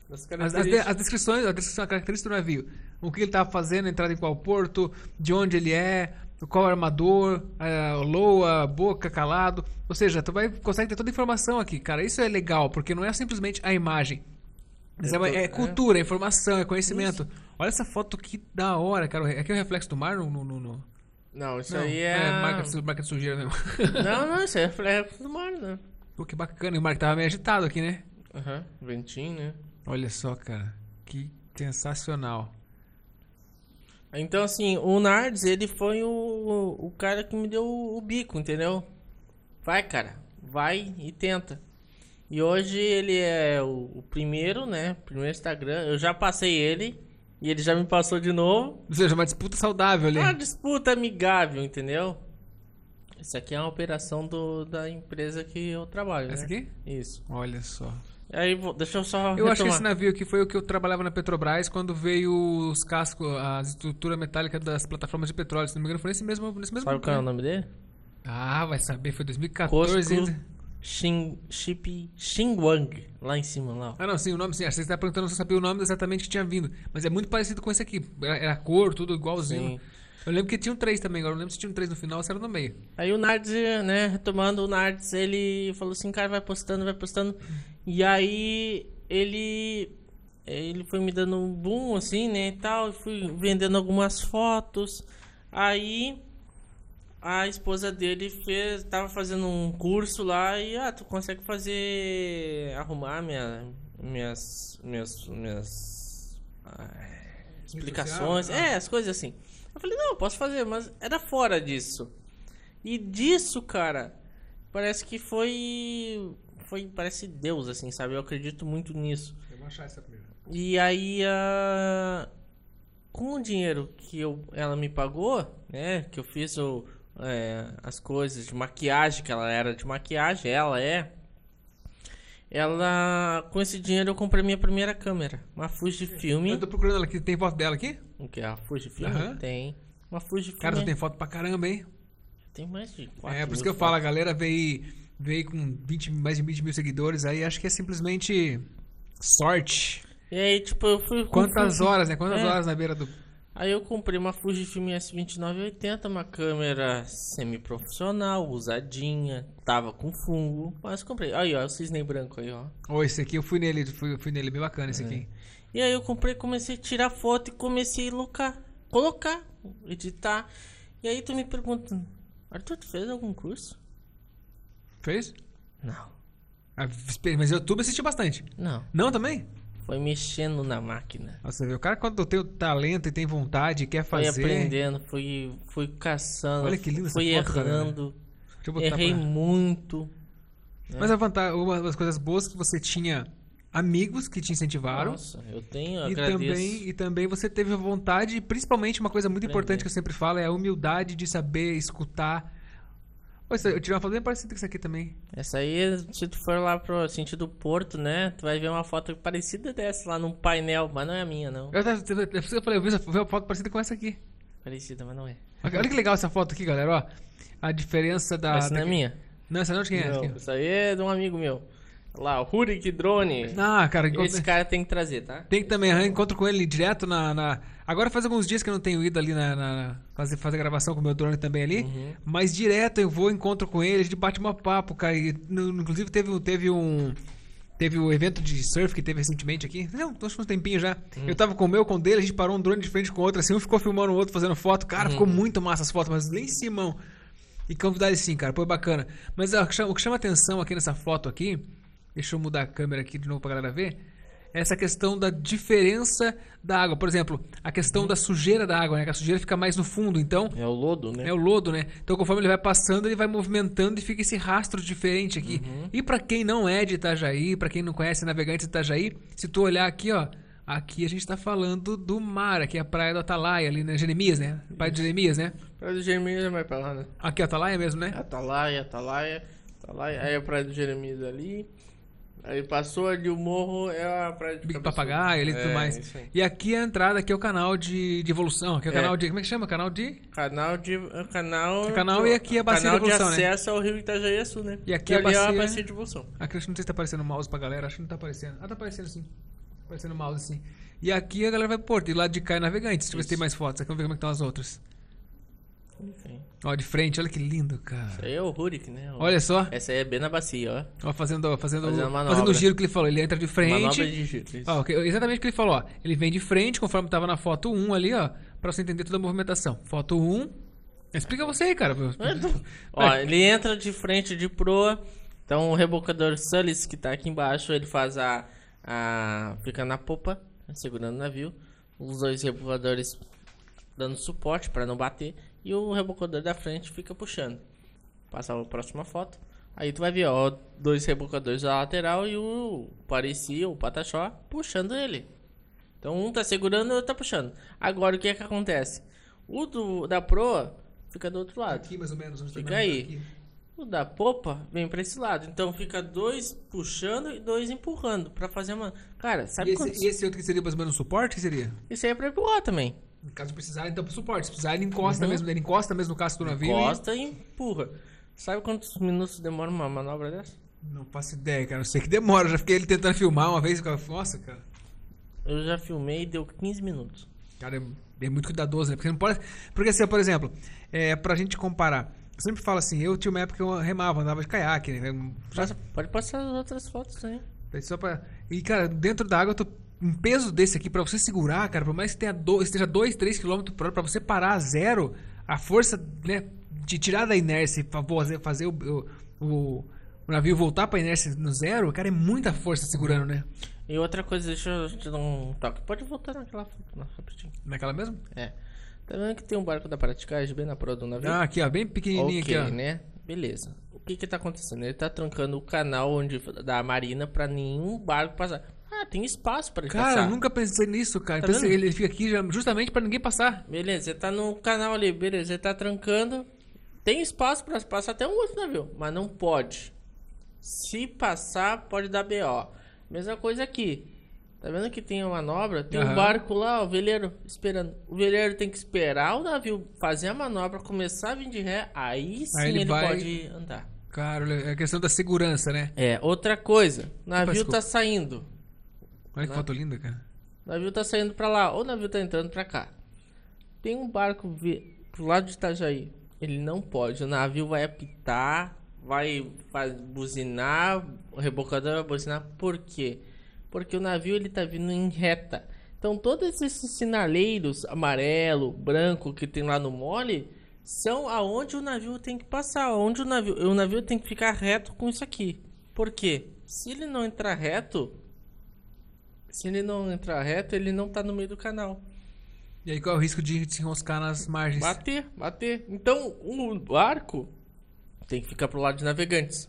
Das As, as, as descrições, a descrição, a característica do navio. O que ele tava fazendo, entrada em qual porto, de onde ele é, qual armador, a loa, boca, calado. Ou seja, tu vai consegue ter toda a informação aqui, cara. Isso é legal, porque não é simplesmente a imagem. Mas é, Eu tô- é é. cultura, é informação, é conhecimento. Olha essa foto que da hora, cara. Aqui é o reflexo do mar no, no- no- Não, isso Não, aí é. marca, de- marca de sujeira mesmo. <laughs> Não, não, isso aí é reflexo do mar, né? Pô, que bacana. E o mar tava meio agitado aqui, né? Aham, ventinho, né? Olha só, cara. Que sensacional. Então, assim, o Nardes, ele foi o, o cara que me deu o bico, entendeu? Vai, cara, vai e tenta. E hoje ele é o, o primeiro, né? Primeiro Instagram. Eu já passei ele e ele já me passou de novo. Ou seja, uma disputa saudável ali. É uma disputa amigável, entendeu? Isso aqui é uma operação do, da empresa que eu trabalho, Essa né? aqui? Isso. Olha só. Aí, deixa eu só Eu acho que retomar. esse navio aqui foi o que eu trabalhava na Petrobras quando veio os cascos, a estrutura metálica das plataformas de petróleo. Se não me engano, foi nesse mesmo, nesse mesmo Sabe qual é o ano. nome dele? Ah, vai saber, foi 2014. Cosco ainda. Xin, Chip Xinguang, lá em cima, lá. Ah, não, sim, o nome sim. Acho que você está perguntando se eu sabia o nome exatamente que tinha vindo. Mas é muito parecido com esse aqui. Era, a cor, tudo igualzinho. Sim. Eu lembro que tinham três também, agora eu lembro se tinham três no final ou se era no meio. Aí o Nardes, né, retomando o Nardes, ele falou assim, cara, vai postando, vai postando. E aí ele ele foi me dando um boom assim, né, e tal, fui vendendo algumas fotos. Aí a esposa dele fez, tava fazendo um curso lá e ah, tu consegue fazer arrumar minha, minhas minhas minhas ah, explicações, social, né? é, as coisas assim. Eu falei, não, posso fazer, mas era fora disso. E disso, cara, parece que foi. Foi, parece Deus, assim, sabe? Eu acredito muito nisso. Eu vou achar essa primeira. E aí, a... com o dinheiro que eu, ela me pagou, né? Que eu fiz o, é, as coisas de maquiagem, que ela era de maquiagem, ela é. Ela, com esse dinheiro, eu comprei minha primeira câmera, uma Fujifilm. Eu tô procurando ela aqui. Tem foto dela aqui? O que é a Fujifilm? Aham. Tem. Uma Fujifilm. Cara, tu tem foto pra caramba, hein? Tem mais de quatro É, por isso que eu falo, a fotos. galera veio, veio com 20, mais de 20 mil seguidores aí, acho que é simplesmente sorte. E aí, tipo, eu fui. Quantas Fuji- horas, né? Quantas É. horas na beira do. Aí eu comprei uma Fujifilm S2980, uma câmera semi-profissional, usadinha, tava com fungo, mas comprei. Aí, ó, o cisne branco aí, ó. Ô, esse aqui eu fui nele, fui, fui nele, bem bacana É. esse aqui. E aí eu comprei, comecei a tirar foto e comecei a locar, colocar, editar. E aí tu me pergunta, Arthur, tu fez algum curso? Fez? Não, Ah, Mas YouTube assisti bastante. não. Não também? Foi mexendo na máquina. Nossa, o cara quando tem o talento e tem vontade e quer Fui fazer. aprendendo, fui, fui caçando, Olha que essa fui errando, Deixa eu botar errei pra- muito. Mas a vantagem, uma das coisas boas é que você tinha amigos que te incentivaram. Nossa, eu tenho, eu E agradeço. também, e também você teve a vontade, e principalmente uma coisa muito Aprender. importante que eu sempre falo, é a humildade de saber escutar. Pô, isso- eu tirei uma foto bem parecida com isso aqui também. Essa aí, se tu for lá pro sentido Porto, né? Tu vai ver uma foto parecida dessa lá num painel, mas não é a minha, não. Eu, eu, eu, eu falei, eu vi essa- vi uma foto parecida com essa aqui. Parecida, mas não é. Olha que legal essa foto aqui, galera, ó. A diferença da... Essa não é da- minha. Não, essa não é de quem é? Não, Aqui. isso aí é de um amigo meu. Lá, o Hurik Drone. Ah, cara, encontro- Esse cara tem que trazer, tá? tem que também, eu encontro com ele direto na, na- Agora faz alguns dias que eu não tenho ido ali na, na- fazer, fazer gravação com o meu drone também ali. Uhum. Mas direto eu vou, encontro com ele, a gente bate uma papo, cara. E, no- inclusive teve, um- teve um. Teve o evento de surf que teve recentemente aqui. Não, acho que uns tempinhos já. Hum. Eu tava com o meu, com o dele, a gente parou um drone de frente com o outro, assim, um ficou filmando o outro, fazendo foto. Cara, Uhum. ficou muito massa as fotos, mas lá em cima. E convidar ele sim, cara, foi bacana. Mas ó, o que chama atenção aqui nessa foto aqui, deixa eu mudar a câmera aqui de novo pra galera ver, essa questão da diferença da água. Por exemplo, a Uhum. questão da sujeira da água, né? Que a sujeira fica mais no fundo, então É o lodo, né? é o lodo, né? Então conforme ele vai passando, ele vai movimentando e fica esse rastro diferente aqui. E pra quem não é de Itajaí, pra quem não conhece Navegantes de Itajaí, se tu olhar aqui, ó, aqui a gente tá falando do mar, aqui é a praia do Atalaia, ali na Jeremias, né? Praia de Jeremias, né? Praia do Jeremias é mais pra lá, né? Aqui é Atalaia mesmo, né? Atalaia, Atalaia, Atalaia. Aí a Praia do Jeremias ali. Aí passou ali o morro, é a praia de Big. Papagaio ali e tudo É, mais. isso aí. E aqui a entrada, aqui é o canal de, de evolução. Aqui é o É. canal de. Como é que chama? Canal de. Canal de. é Canal, O canal e aqui a bacia canal de evolução, né? de acesso ao rio Itajaí-Sul, né? E aqui E a ali é a bacia- bacia de evolução. Aqui eu acho que não sei se tá aparecendo o mouse pra galera. Acho que não tá aparecendo. Ah, tá aparecendo sim. Tá aparecendo o mouse sim. E aqui a galera vai pro porto. E lá de cá é navegantes. Deixa eu ver se tem mais fotos. Aqui vamos ver como é que estão as outras. Ó, de frente, olha que lindo, Isso cara. aí é o Rurik, né? O- Olha só. Essa aí é bem na bacia, ó. Ó, fazendo, fazendo, Fazendo fazendo o giro que ele falou. Ele entra de frente. Manobra de giro. isso. Ó, exatamente o que ele falou, ó. Ele vem de frente, conforme tava na foto 1 ali, ó. Pra você entender toda a movimentação. Foto 1. Explica você aí, cara. <laughs> Ó, ele entra de frente de proa. Então o rebocador Sullis, que tá aqui embaixo, ele faz a. a fica na popa, segurando o navio. Os dois rebocadores dando suporte para não bater. E o rebocador da frente fica puxando. Passa a próxima foto. Aí tu vai ver, ó, dois rebocadores da lateral e o Parecia, o Pataxó, puxando ele. Então um tá segurando e o outro tá puxando. Agora o que é que acontece? O do, da proa fica do outro lado. Aqui mais ou menos. onde tá Fica aí. aqui. O da popa vem pra esse lado. Então fica dois puxando e dois empurrando pra fazer uma. Cara, sabe E quantos. esse, e esse outro que seria mais ou menos um suporte, que seria? Isso aí é pra empurrar também. Caso precisar, então pro suporte. Se precisar, ele encosta Uhum. mesmo. Ele encosta mesmo no casco do navio. Encosta e empurra. Sabe quantos minutos demora uma manobra dessa? e- Não faço ideia, cara. Eu sei que demora. Eu já fiquei ele tentando filmar uma vez. e Nossa, cara. Eu já filmei e deu 15 minutos. Cara, é, é muito cuidadoso, né? Porque não pode. Porque assim, por exemplo, é, pra gente comparar. Eu sempre falo assim, eu tinha uma época que eu remava, andava de caiaque, né? Passa- pode passar as outras fotos aí. Só pra... E, cara, dentro da água, eu tô... um peso desse aqui, pra você segurar, cara, por mais que tenha do... esteja 2, 3 km por hora, pra você parar a zero, a força, né, de tirar da inércia e fa- fazer, fazer o, o, o- navio voltar pra inércia no zero, cara, é muita força segurando, né? E outra coisa, deixa eu te dar um toque. Pode voltar naquela rapidinho. Naquela mesmo? É. Tá vendo que tem um barco da praticagem bem na proa do navio? Ah, aqui, ó, bem pequenininho ok, aqui, ó. né? Beleza. O que que tá acontecendo? Ele tá trancando o canal onde, da marina pra nenhum barco passar. Ah, tem espaço pra ele Cara, passar. eu nunca pensei nisso, cara. Tá Pensei- vendo? ele fica aqui justamente pra ninguém passar. Beleza, ele tá no canal ali, beleza, ele tá trancando. Tem espaço pra passar até um outro navio, mas não pode. Se passar, pode dar BO. Mesma coisa aqui. Tá vendo que tem a manobra? Tem Aham. um barco lá, o veleiro, esperando. O veleiro tem que esperar o navio fazer a manobra, começar a vir de ré, aí sim ele ele, vai- pode andar. Cara, é a questão da segurança, né? É, outra coisa, o navio desculpa. tá saindo. Olha que Né? foto linda, cara. O navio tá saindo pra lá, ou o navio tá entrando pra cá. Tem um barco pro lado de Itajaí. Ele não pode. O navio vai apitar, vai faz, buzinar, o rebocador vai buzinar. Por quê? Porque o navio ele tá vindo em reta. Então todos esses sinaleiros amarelo, branco que tem lá no mole são aonde o navio tem que passar, onde o navio, o navio tem que ficar reto com isso aqui. Por quê? Se ele não entrar reto, se ele não entrar reto, ele não tá no meio do canal. E aí qual é o risco de se enroscar nas margens? Bater, bater. Então, o barco tem que ficar pro lado de navegantes.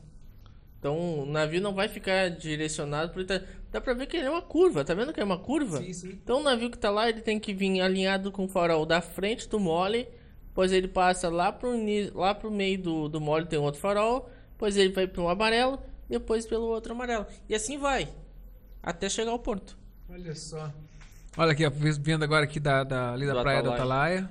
Então, o navio não vai ficar direcionado pro Ita... Dá pra ver que ele é uma curva, tá vendo que é uma curva? Sim, sim. Então, o navio que tá lá, ele tem que vir alinhado com o farol da frente do mole, depois ele passa lá pro, lá pro meio do, do mole, tem outro farol, depois ele vai pro amarelo, depois pelo outro amarelo. E assim vai, até chegar ao porto. Olha só. Olha aqui, ó, vendo agora aqui da, da, ali da Do Praia da Atalaia.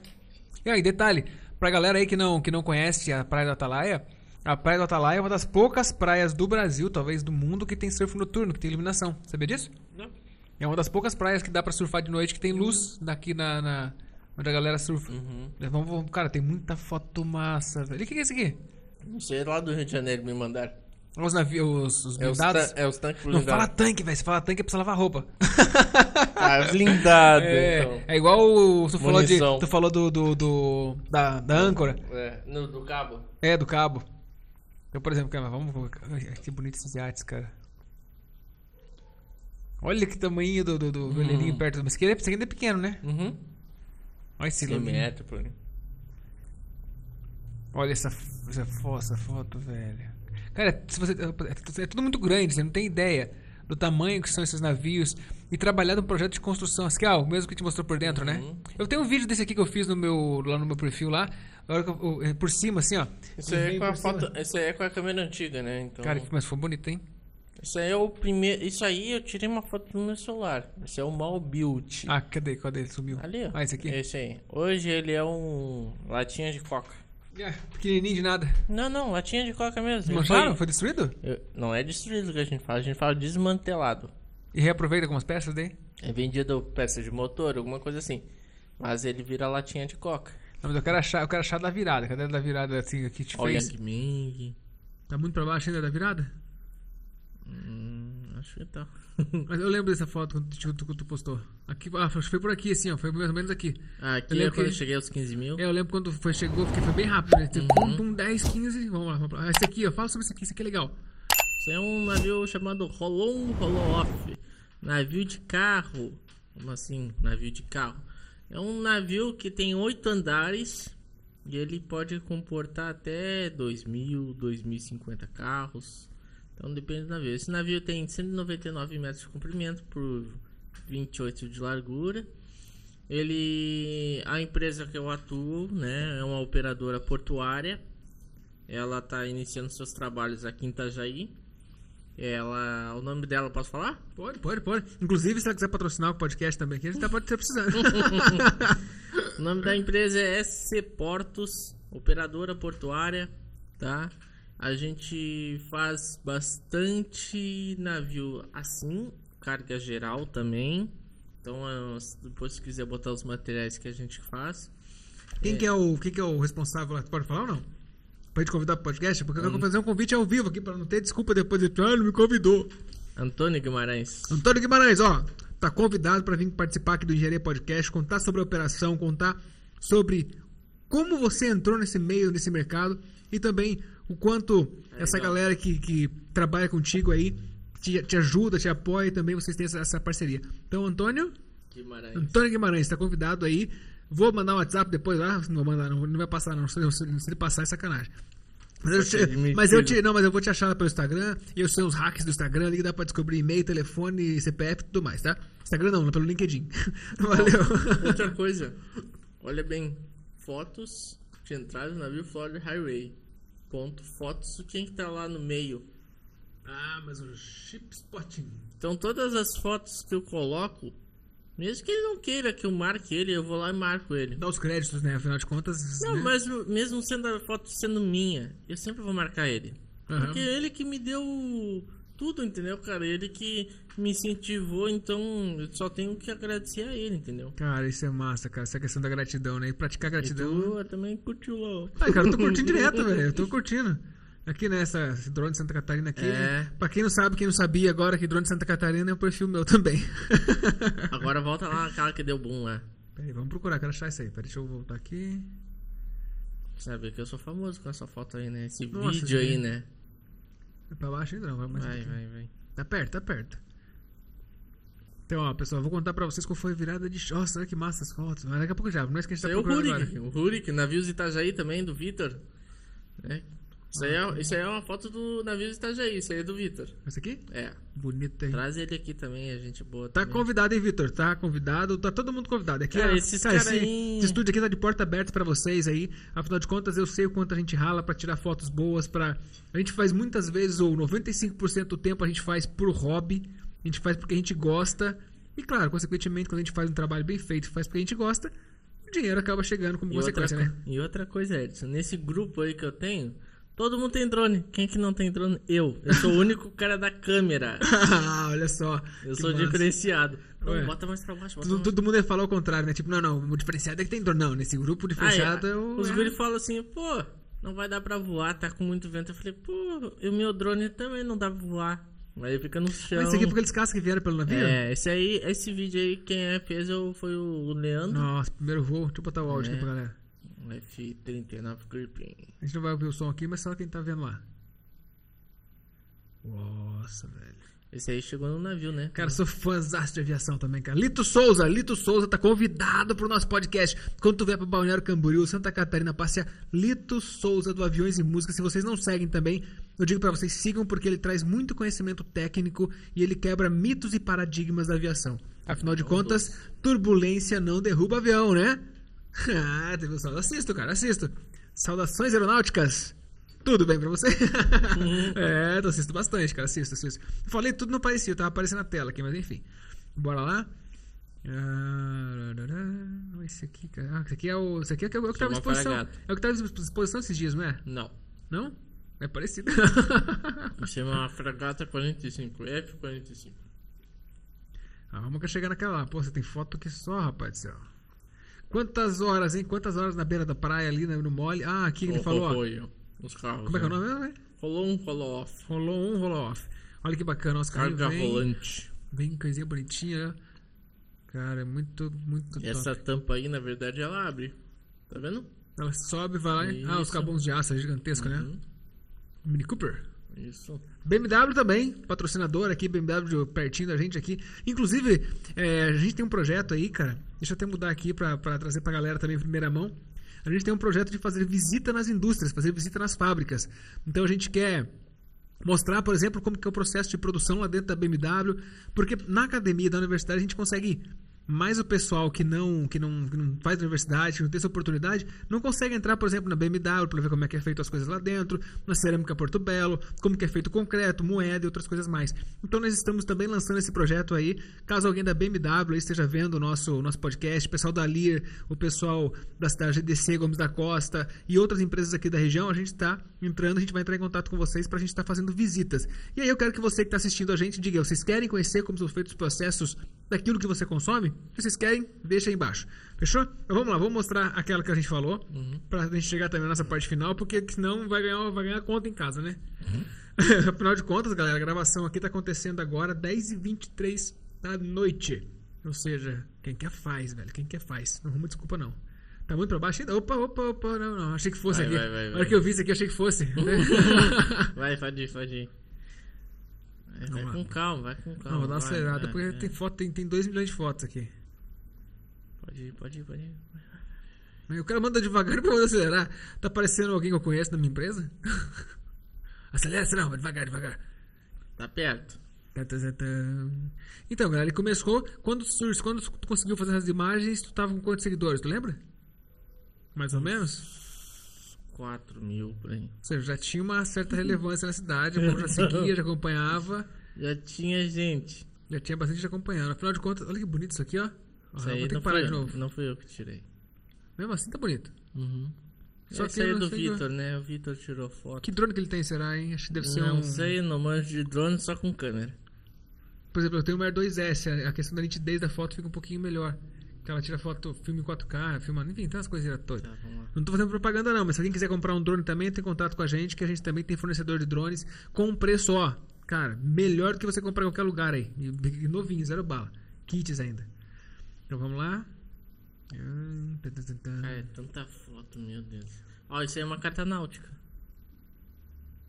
E aí, detalhe, pra galera aí que não, que não conhece a Praia da Atalaia, a Praia da Atalaia é uma das poucas praias do Brasil, talvez do mundo, que tem surf noturno, que tem iluminação. Sabia disso? Não. É uma das poucas praias que dá pra surfar de noite, que tem luz daqui na, na- onde a galera surfa. Uhum. Vamos, vamos- cara, tem muita foto massa, velho. E o que que é isso aqui? Não sei, lá do Rio de Janeiro me mandaram. Os navios, os É os, blindados. é os tanques não fala blindados. tanque, velho. Se fala tanque é pra você lavar roupa. <laughs> Ah, blindado, É, então. é igual o- tu falou, de, tu falou do, do, do- da, da âncora. É, no, do cabo. É, do cabo. Eu, por exemplo, cara, vamos. Que bonito esses iates, cara. Olha que tamanho do, do, do veleirinho perto do. Mas aqui é- ainda é pequeno, né? Uhum. Olha esse 100 lobinho. metros, por aí. Olha essa, essa, essa foto, velho. Cara, se você, é tudo muito grande, você não tem ideia do tamanho que são esses navios. E trabalhar num projeto de construção. Esse aqui, ah, o mesmo que te mostrou por dentro, né? Uhum. Eu tenho um vídeo desse aqui que eu fiz no meu, lá no meu perfil lá. Eu- eu- por cima, assim, ó. Isso aí, é com a foto, isso é com a câmera antiga, né? Então, Cara, mas foi bonito, hein? Isso aí é o primeiro. Isso aí eu tirei uma foto no meu celular. Esse é o Malbuilt. Ah, cadê? Cadê? Ele sumiu. Ali, ó. Ah, esse aqui? Esse aí. Hoje ele é um latinha de coca. É, pequenininho de nada. Não, não, latinha de coca mesmo. Mancharam? foi- Foi destruído? eu- não é destruído que a gente fala, a gente fala desmantelado. E reaproveita algumas peças daí? É vendido peça de motor, alguma coisa assim. Mas ele vira latinha de coca. Não, mas eu quero achar, eu quero achar da virada. Cadê da virada assim que te Olha fez? que Ming. Tá muito pra baixo ainda da virada? Hum, acho que tá. <laughs> Mas eu lembro dessa foto quando tu, tu, tu postou. Aqui, ah, que foi por aqui, assim, ó. Foi mais ou menos aqui. Ah, aqui Eu é quando que- eu cheguei aos 15 mil. É, eu lembro quando foi, chegou, porque foi bem rápido, né? Tipo, Pum, pum, 10, 15. Vamos lá, vamos lá. Esse aqui, ó. Fala sobre esse aqui, esse aqui é legal. Isso é um navio chamado Rolon Rolo-Off. Navio de carro. Como assim, navio de carro? É um navio que tem oito andares e ele pode comportar até 2.000, 2.050 carros. Então depende do navio. Esse navio tem 199 metros de comprimento por 28 de largura. Ele, a empresa que eu atuo, né, é uma operadora portuária. Ela está iniciando seus trabalhos aqui em Itajaí. Ela, o nome dela, posso falar? Pode, pode, pode. Inclusive, se ela quiser patrocinar o podcast também aqui, a gente tá, pode estar precisando. <laughs> O nome da empresa é SC Portos, operadora portuária, tá? A gente faz bastante navio assim, carga geral também. Então, eh, depois se quiser botar os materiais que a gente faz. Quem que é o, quem que é o responsável lá? Pode falar ou não? Pra gente convidar pro podcast? Porque eu quero fazer um convite ao vivo aqui pra não ter desculpa depois de ah, não me convidou. Antônio Guimarães. Antônio Guimarães, ó, tá convidado para vir participar aqui do Engenharia Podcast, contar sobre a operação, contar sobre como você entrou nesse meio, nesse mercado e também o quanto essa legal. galera que, que trabalha contigo aí te, te ajuda, te apoia e também vocês têm essa, essa parceria. Então, Antônio, Guimarães. Antônio Guimarães está convidado aí. Vou mandar um WhatsApp depois lá. Não vou mandar, não, não vai passar, não. Se, se- ele passar, é sacanagem. Mas eu, te, mas eu te, não, mas eu vou te achar lá pelo Instagram. E eu sei os hacks do Instagram ali que dá pra descobrir e-mail, telefone, CPF e tudo mais, tá? Instagram não, pelo LinkedIn. <laughs> Valeu. Outra coisa, olha bem, fotos de entrada do navio Florida Highway. Ponto, fotos, quem que tá lá no meio. ah, mas o chip spotting. Então todas as fotos que eu coloco, mesmo que ele não queira que eu marque ele, eu vou lá e marco ele. Dá os créditos, né? Afinal de contas. Não, né? mas mesmo sendo a foto sendo minha, eu sempre vou marcar ele. Aham. Porque é ele que me deu tudo, entendeu, cara? Ele que me incentivou, então eu só tenho que agradecer a ele, entendeu? Cara, isso é massa, cara. Essa questão da gratidão, né? E praticar E gratidão. tu também curtiu lá. Ai, cara, eu tô curtindo <laughs> direto, velho. Eu tô curtindo. Aqui nessa esse drone de Santa Catarina aqui. É. Pra quem não sabe, quem não sabia agora que drone de Santa Catarina é um perfil meu também. <laughs> Agora volta lá naquela que deu boom lá. Peraí, vamos procurar, quero achar isso aí. Peraí, deixa eu voltar aqui. Sabe que eu sou famoso com essa foto aí, né? Esse Nossa, vídeo aí, sim. né? É pra baixo ainda não, vai mais Vai, vai, vai. Tá perto, tá perto. Então, ó, pessoal, vou contar pra vocês qual foi a virada de. Nossa, olha que massa as fotos. Mas daqui a pouco já, não é isso que a gente Isso tá é o Rurik, agora. o Rurik, navios Itajaí também, do Vitor. É. Isso, aí é, isso aí é uma foto do navios Itajaí, isso aí é do Vitor. Esse aqui? É. Bonito aí. Traz ele aqui também, a gente boa. Tá também. convidado, hein, Vitor? Tá convidado, tá todo mundo convidado. Aqui, Cara, ó, esses cara, cara esse, aí- esse estúdio aqui tá de porta aberta pra vocês aí. Afinal de contas, eu sei o quanto a gente rala pra tirar fotos boas. Pra... A gente faz muitas vezes, ou 95% do tempo, a gente faz por hobby. A gente faz porque a gente gosta. E claro, consequentemente, quando a gente faz um trabalho bem feito e faz porque a gente gosta, o dinheiro acaba chegando como E outra, consequência, né? co- e outra coisa, Edson, nesse grupo aí que eu tenho, todo mundo tem drone. Quem que não tem drone? Eu. Eu sou o único cara da câmera. <laughs> Ah, Olha só. Eu sou massa. diferenciado. Então, Ué. bota mais pra baixo. Bota Todo, todo mundo ia falar o contrário, né? Tipo, não, não, o diferenciado é que tem drone. Não, nesse grupo o Ah, diferenciado é, é o. Os é- guri falam assim, pô, não vai dar pra voar, tá com muito vento. Eu falei, pô, e o meu drone também não dá pra voar. Aí fica no chão. Mas esse aqui é porque eles caçam que vieram pelo navio? É, esse aí, esse vídeo aí, quem é, fez eu, foi o Leandro. Nossa, primeiro voo. Deixa eu botar o áudio É. aqui pra galera. Um F39 Gripping. A gente não vai ouvir o som aqui, mas só quem tá vendo lá. Nossa, velho. Esse aí chegou no navio, né? Cara, sou fãzaço de aviação também, cara. Lito Souza, Lito Souza tá convidado pro nosso podcast. Quando tu vier pro Balneário Camboriú, Santa Catarina, passe a Lito Souza do Aviões e Música. Se vocês não seguem também, eu digo pra vocês, sigam porque ele traz muito conhecimento técnico e ele quebra mitos e paradigmas da aviação. Afinal de contas, turbulência não derruba avião, né? <laughs> ah, teve um saldo. Assisto, cara, assisto. Saudações aeronáuticas. Tudo bem pra você? <laughs> é, eu assisto bastante, cara. Assisto, assisto. Falei tudo não parecia, tava aparecendo na tela aqui, mas enfim. Bora lá. Ah, esse aqui, cara. Ah, esse aqui é o. Esse aqui é o que, é o que tava. Fragato. É o que tava em exposição esses dias, não é? Não. Não? É parecido. Chama Fragata 45, F45. ah, vamos que chegar naquela lá. Pô, você tem foto que só, rapaz do céu. Quantas horas, hein? Quantas horas na beira da praia ali no no mole? Ah, aqui ele falou. Os carros. Como é que é o né? nome mesmo, né? Rolou um, rolou off. Rolou um, rolou off. Olha que bacana, os carros Carga vem, rolante. bem coisinha bonitinha, né? Cara, é muito, muito E top. essa tampa aí, na verdade, ela abre. Tá vendo? Ela sobe, vai lá. Ah, os cabons de aço, é gigantesco, né? Uhum. Mini Cooper. Isso. BMW também, patrocinador aqui, BMW pertinho da gente aqui. Inclusive, é, a gente tem um projeto aí, cara. Deixa eu até mudar aqui pra trazer pra galera também em primeira mão. A gente tem um projeto de fazer visita nas indústrias, fazer visita nas fábricas. Então a gente quer mostrar, por exemplo, como que é o processo de produção lá dentro da BMW, porque na academia da universidade a gente consegue mais o pessoal que não, que não, que não faz universidade, que não tem essa oportunidade, não consegue entrar, por exemplo, na BMW para ver como é que é feito as coisas lá dentro, na Cerâmica Porto Belo, como que é feito concreto, moeda e outras coisas mais. Então nós estamos também lançando esse projeto aí. Caso alguém da BMW esteja vendo o nosso, nosso podcast, o pessoal da Lear, o pessoal da cidade GDC, Gomes da Costa e outras empresas aqui da região, a gente está entrando, a gente vai entrar em contato com vocês para a gente estar fazendo visitas. E aí eu quero que você que está assistindo a gente diga, vocês querem conhecer como são feitos os processos daquilo que você consome? Se vocês querem, deixa aí embaixo. Fechou? Então vamos lá, vamos mostrar aquela que a gente falou, pra gente chegar também na nossa parte final, porque senão vai ganhar, vai ganhar conta em casa, né? <laughs> Afinal de contas, galera, a gravação aqui tá acontecendo agora 10h23 da noite. Ou seja, quem quer faz, velho. Quem quer faz. Não arruma desculpa, não. Tá muito pra baixo ainda? Opa, opa, opa, não, não. Achei que fosse Vai, aqui. vai, vai, Na hora que eu vi isso aqui, achei que fosse. <laughs> <laughs> Vai, pode ir, pode ir. Vai, vai com calma, vai com calma. não, vou dar uma vai, acelerada, vai, porque vai. tem foto, tem, tem 2 milhões de fotos aqui. Pode ir, pode ir, pode ir. O cara manda devagar pra eu acelerar. Tá parecendo alguém que eu conheço na minha empresa? <laughs> acelera, acelera, devagar, devagar. Tá perto. Tá, tá, tá. Então, galera, ele começou. Quando, quando tu conseguiu fazer as imagens, tu tava com quantos seguidores? Tu lembra? Mais ou menos? 4 mil por aí. Ou seja, já tinha uma certa relevância na cidade, o povo já seguia, já acompanhava. <laughs> Já tinha gente. Já tinha bastante gente acompanhando. Afinal de contas, olha que bonito isso aqui, ó. Ah, Isso vou aí ter não que parar de eu, novo. não fui eu que tirei. Mesmo assim tá bonito. Uhum. Só Só que aí não do Vitor, né? O Vitor tirou foto. Que drone que ele tem, será, hein? Acho que deve ser não um. sei, não manjo de drone só com câmera. Por exemplo, eu tenho um Air 2S, a- a questão da nitidez da foto fica um pouquinho melhor. Que ela tira foto, filme em 4K, filma, enfim, tem umas coisinhas todas. Tá. Não tô fazendo propaganda não, mas se alguém quiser comprar um drone também, tem contato com a gente, que a gente também tem fornecedor de drones com um preço, ó, cara, melhor do que você comprar em qualquer lugar aí. E novinho, zero bala. Kits ainda. Então vamos lá. É tanta foto, meu Deus. Ó, isso aí é uma carta náutica.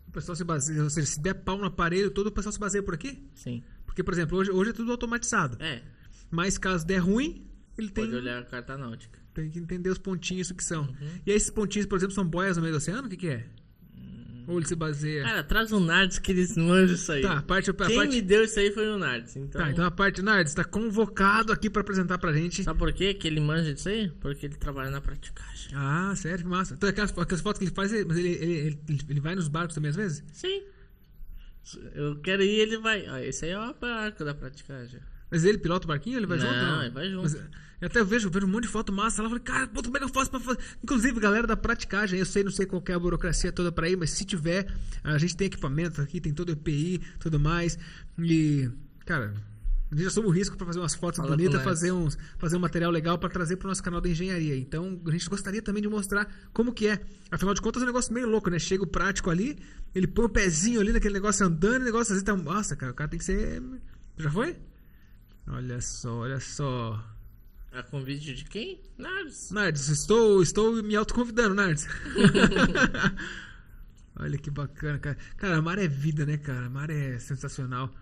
O pessoal se baseia, ou seja, se der pau no aparelho todo, o pessoal se baseia por aqui? Sim. Porque, por exemplo, hoje, hoje é tudo automatizado. É, Mas caso der ruim, ele tem, pode olhar a carta náutica. tem que entender os pontinhos que são. Uhum. E esses pontinhos, por exemplo, são boias no meio do oceano? O que, que é? Ou ele se baseia. Cara, traz o Nardes que eles manjam isso aí. Tá, a parte. A Quem parte... me deu isso aí foi o Nardes. Então, Tá, então a parte. Nardes, tá convocado aqui pra apresentar pra gente. Sabe por quê que ele manja disso aí? Porque ele trabalha na praticagem. Ah, sério, que massa. Então aquelas, aquelas fotos que ele faz, ele- mas ele, ele, ele, ele vai nos barcos também às vezes? Sim. Eu quero ir, ele vai. Ó, esse aí é o barco da praticagem. Mas ele pilota o barquinho ele vai Não, junto? Não, ele vai junto. Mas eu até vejo, vejo um monte de foto massa lá. Falei, cara, pô, como é que eu faço pra fazer? Inclusive, galera da praticagem, eu sei, não sei qual é a burocracia toda pra ir, mas se tiver, a gente tem equipamento aqui, tem todo o EPI, tudo mais. E, cara, a gente assume o risco pra fazer umas fotos Fala o bonitas, fazer, uns, fazer um material legal pra trazer pro nosso canal da engenharia. Então, a gente gostaria também de mostrar como que é. Afinal de contas, é um negócio meio louco, né? Chega o prático ali, ele põe o pezinho ali naquele negócio andando, o negócio assim tá. Nossa, cara, o cara tem que ser. Já foi? Olha só, olha só. A convite de quem? Nardes. Nardes, estou, estou me autoconvidando, Nardes. <laughs> olha que bacana, cara. Cara, a mar é vida, né, cara? A mar é sensacional.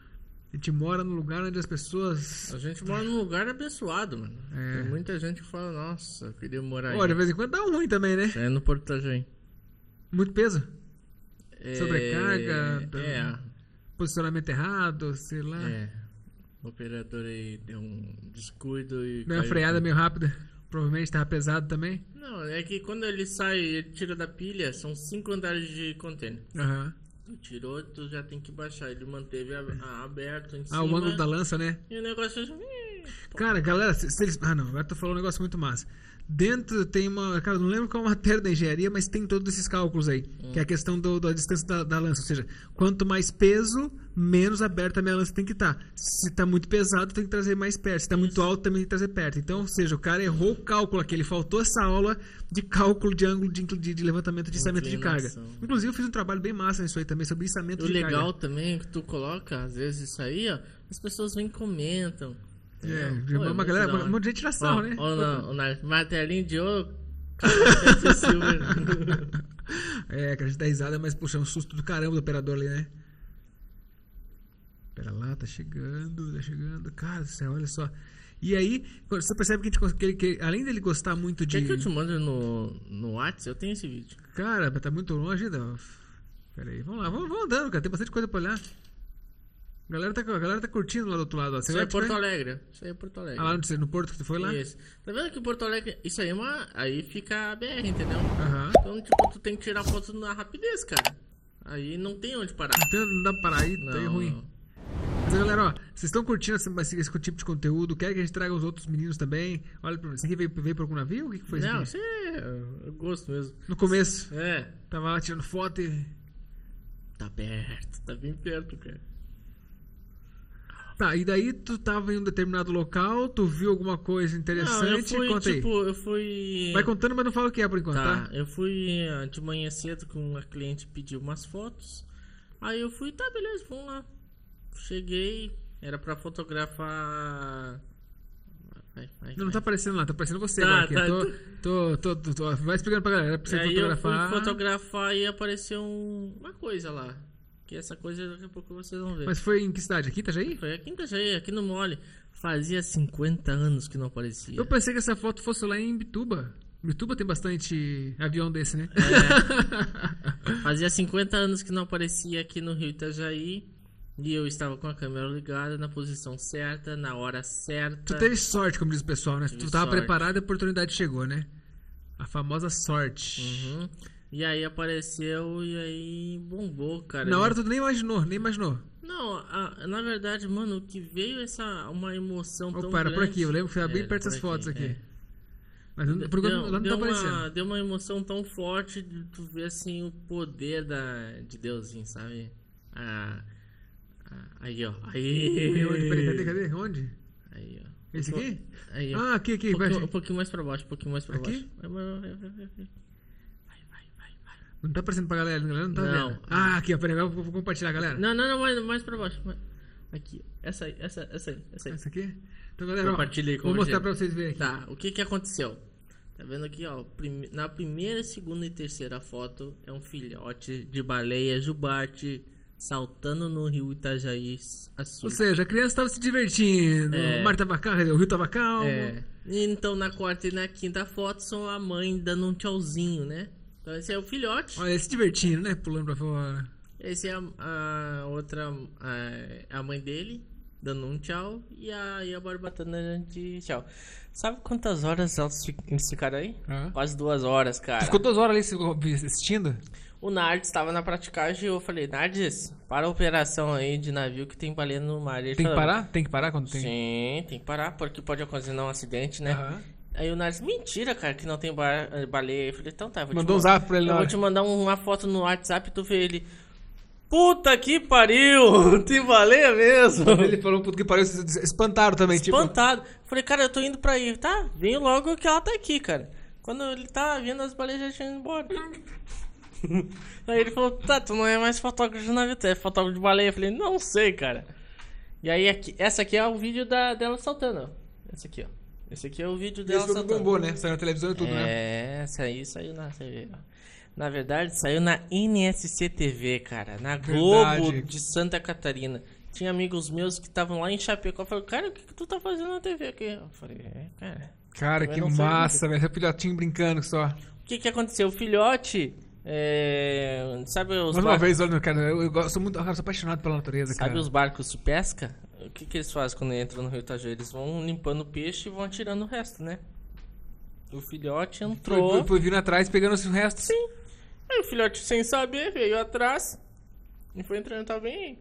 A gente mora num lugar onde as pessoas. A gente mora num lugar abençoado, mano. É. Tem muita gente que fala, nossa, eu queria morar Olha, de aí. vez em quando dá ruim também, né? É no Porto Itajaí. Muito peso. É... Sobrecarga, É, Posicionamento errado, sei lá. é. O operador aí deu um descuido e. Deu uma freada meio rápida. Provavelmente tava pesado também. Não, é que quando ele sai, ele tira da pilha, são cinco andares de container. Aham. Tu tirou, tu já tem que baixar. Ele manteve a- a- aberto em cima. Ah, o ângulo da lança, né? E o negócio. Cara, galera, se, se eles. Ah, não, agora tu falou um negócio muito massa. Dentro tem uma. Cara, não lembro qual é matéria da engenharia, mas tem todos esses cálculos aí. Que é a questão do- da distância da, da lança. Ou seja, quanto mais peso, menos aberta a minha lança tem que estar. Se tá muito pesado, tem que trazer mais perto. Se tá muito alto, também tem que trazer perto. Então, ou seja, o cara errou o cálculo aqui. Ele faltou essa aula de cálculo de ângulo de, de, de levantamento de içamento de carga. Inclusive, eu fiz um trabalho bem massa nisso aí também, sobre içamento O de legal carga. também é que tu coloca, às vezes, isso aí, ó. As pessoas vêm e comentam. É? Pô, uma galera, um monte de gente sarro, Ó, né? ó, não, na martelinho de ouro. <laughs> É, que a gente dá risada, mas, puxa, é um susto do caramba do operador ali, né? Pera lá, tá chegando, tá chegando. Cara do céu, olha só. E aí, você percebe que, a gente, que, ele- que além dele gostar muito de. Quer que eu te mando no, no WhatsApp? Eu tenho esse vídeo. Cara, tá muito longe ainda. Pera aí, vamos lá, vamos, vamos andando, cara. Tem bastante coisa pra olhar. A galera tá, a galera tá curtindo lá do outro lado. Ó. Você Isso aí é Porto Alegre. Isso aí é Porto Alegre. Ah, lá no, no Porto que tu foi lá? Isso. Tá vendo que Porto Alegre. Isso aí é uma. Aí fica a BR, entendeu? Aham. Então, tipo, tu tem que tirar foto na rapidez, cara. Aí não tem onde parar. Então não dá pra parar aí, tá aí Não, ruim. não. Mas galera, ó, vocês estão curtindo esse, esse, esse tipo de conteúdo? Querem que a gente traga os outros meninos também? Olha, pra- esse aqui veio, veio por algum navio? O que, que foi Não, isso isso aqui? é. Eu gosto mesmo. No começo, É. tava lá tirando foto e. Tá perto, tá bem perto, cara. Tá, e daí tu tava em um determinado local, tu viu alguma coisa Não, eu interessante? fui, tipo, eu fui. Vai contando, mas não fala o que é por enquanto, Tá, tá? eu fui eh, de manhã cedo com uma cliente pediu umas fotos. Aí eu fui, tá, beleza, vamos lá. Cheguei, era pra fotografar. Vai, vai, Não, não vai. tá aparecendo lá, tá aparecendo você Tá, agora aqui. tá. Tô, tô, tô, tô, Vai explicando pra galera, pra você Aí eu fui fotografar. fotografar e apareceu um- uma coisa lá. Que essa coisa daqui a pouco vocês vão ver. Mas foi em que cidade? Aqui, Itajaí? Foi aqui em Itajaí, aqui no Mole. Fazia 50 anos que não aparecia. Eu pensei que essa foto fosse lá em Bituba. Bituba tem bastante avião desse, né? <laughs> Fazia 50 anos que não aparecia aqui no Rio Itajaí. E eu estava com a câmera ligada na posição certa, na hora certa. Tu teve sorte, como diz o pessoal, né? Tive tu tava sorte. preparado e a oportunidade chegou, né? A famosa sorte. Uhum. E aí apareceu e aí bombou, cara. Na hora tu nem imaginou, nem imaginou. Não, a- na verdade, mano, o que veio essa uma emoção Ô, tão para, grande... por aqui, eu lembro que foi bem É, perto por das fotos aqui. é. Mas não- Deu, lá não deu tá aparecendo. uma, deu uma emoção tão forte de tu ver assim o poder da, de Deusinho, sabe? Ah, ah, aí, ó. Aí. Onde? Peraí, cadê, cadê? Onde? Aí, ó. Esse aqui? Aí, ó. Ah, aqui, aqui. um, vai. pouquinho, um pouquinho mais pra baixo, um pouquinho mais pra Aqui? baixo. Vai, vai, vai, vai, vai, vai. Vai, vai, vai, vai. Não tá aparecendo pra galera, galera não tá Não. vendo. Ah, aqui, ó, peraí, agora eu vou compartilhar, galera. Não, não, não, mais, mais pra baixo. Aqui, essa aí, essa, essa aí, essa aí. Essa aqui? Então, galera, Compartilhei, vou mostrar pra vocês verem aqui. Tá, o que que aconteceu? Tá vendo aqui, ó? prime- Na primeira, segunda e terceira foto é um filhote de baleia jubarte saltando no rio Itajaí Açúcar. Ou seja, a criança tava se divertindo, É. o mar tava calmo, o rio tava calmo. É. Então na quarta e na quinta foto são a mãe dando um tchauzinho, né? Então esse é o filhote. Olha, se divertindo, né? Pulando pra fora. Esse é a, a outra, a, a mãe dele, dando um tchau. E a, e a barbatana de tchau. Sabe quantas horas elas eles ficaram aí? Ah. Quase duas horas, cara. Ficou duas horas ali assistindo? O Nardes estava na praticagem e eu falei, Nardes, para a operação aí de navio que tem baleia no mar. Ele Tem que falou, parar? Tem que parar quando tem? Sim, tem que parar, porque pode ocasionar um acidente, né? Aí o Nardes, mentira, cara, que não tem ba- baleia. Eu falei, então tá, vou Mandou um te, man- zap pra ele eu vou te mandar uma foto no WhatsApp e tu vê ele. Puta que pariu! <laughs> Tem baleia mesmo! <laughs> Ele falou puto que pariu, espantaram também, tipo. Espantado. Falei, cara, eu tô indo pra aí. Tá, vem logo que ela tá aqui, cara. Quando ele tá vindo, as baleias já tinham ido embora. <laughs> aí ele falou, tá, tu não é mais fotógrafo de navio, tu é fotógrafo de baleia. Eu falei, não sei, cara. E aí, aqui, essa aqui é o vídeo da, dela saltando, ó. Esse aqui, ó. Esse aqui é o vídeo dela Esse saltando. bombou, né? Saiu na televisão e tudo, né? É, aí saiu na TV. Na verdade, saiu na NSC TV, cara. Na Globo Verdade. de Santa Catarina. Tinha amigos meus que estavam lá em Chapecó. Falaram, cara, o que, que tu tá fazendo na TV aqui? Eu falei, é, cara. Cara, que massa, velho. Esse filhotinho brincando só. O que que aconteceu? O filhote, é, sabe os, Mais uma bar- vez, olha, cara, eu, eu sou muito. Eu sou apaixonado pela natureza, sabe cara. os barcos de pesca? O que que eles fazem quando entram no Rio Itajaí? Eles vão limpando o peixe e vão atirando o resto, né? O filhote entrou. foi, foi vindo atrás pegando os restos. Sim. Aí o filhote, sem saber, veio atrás. E foi entrando, tá bem.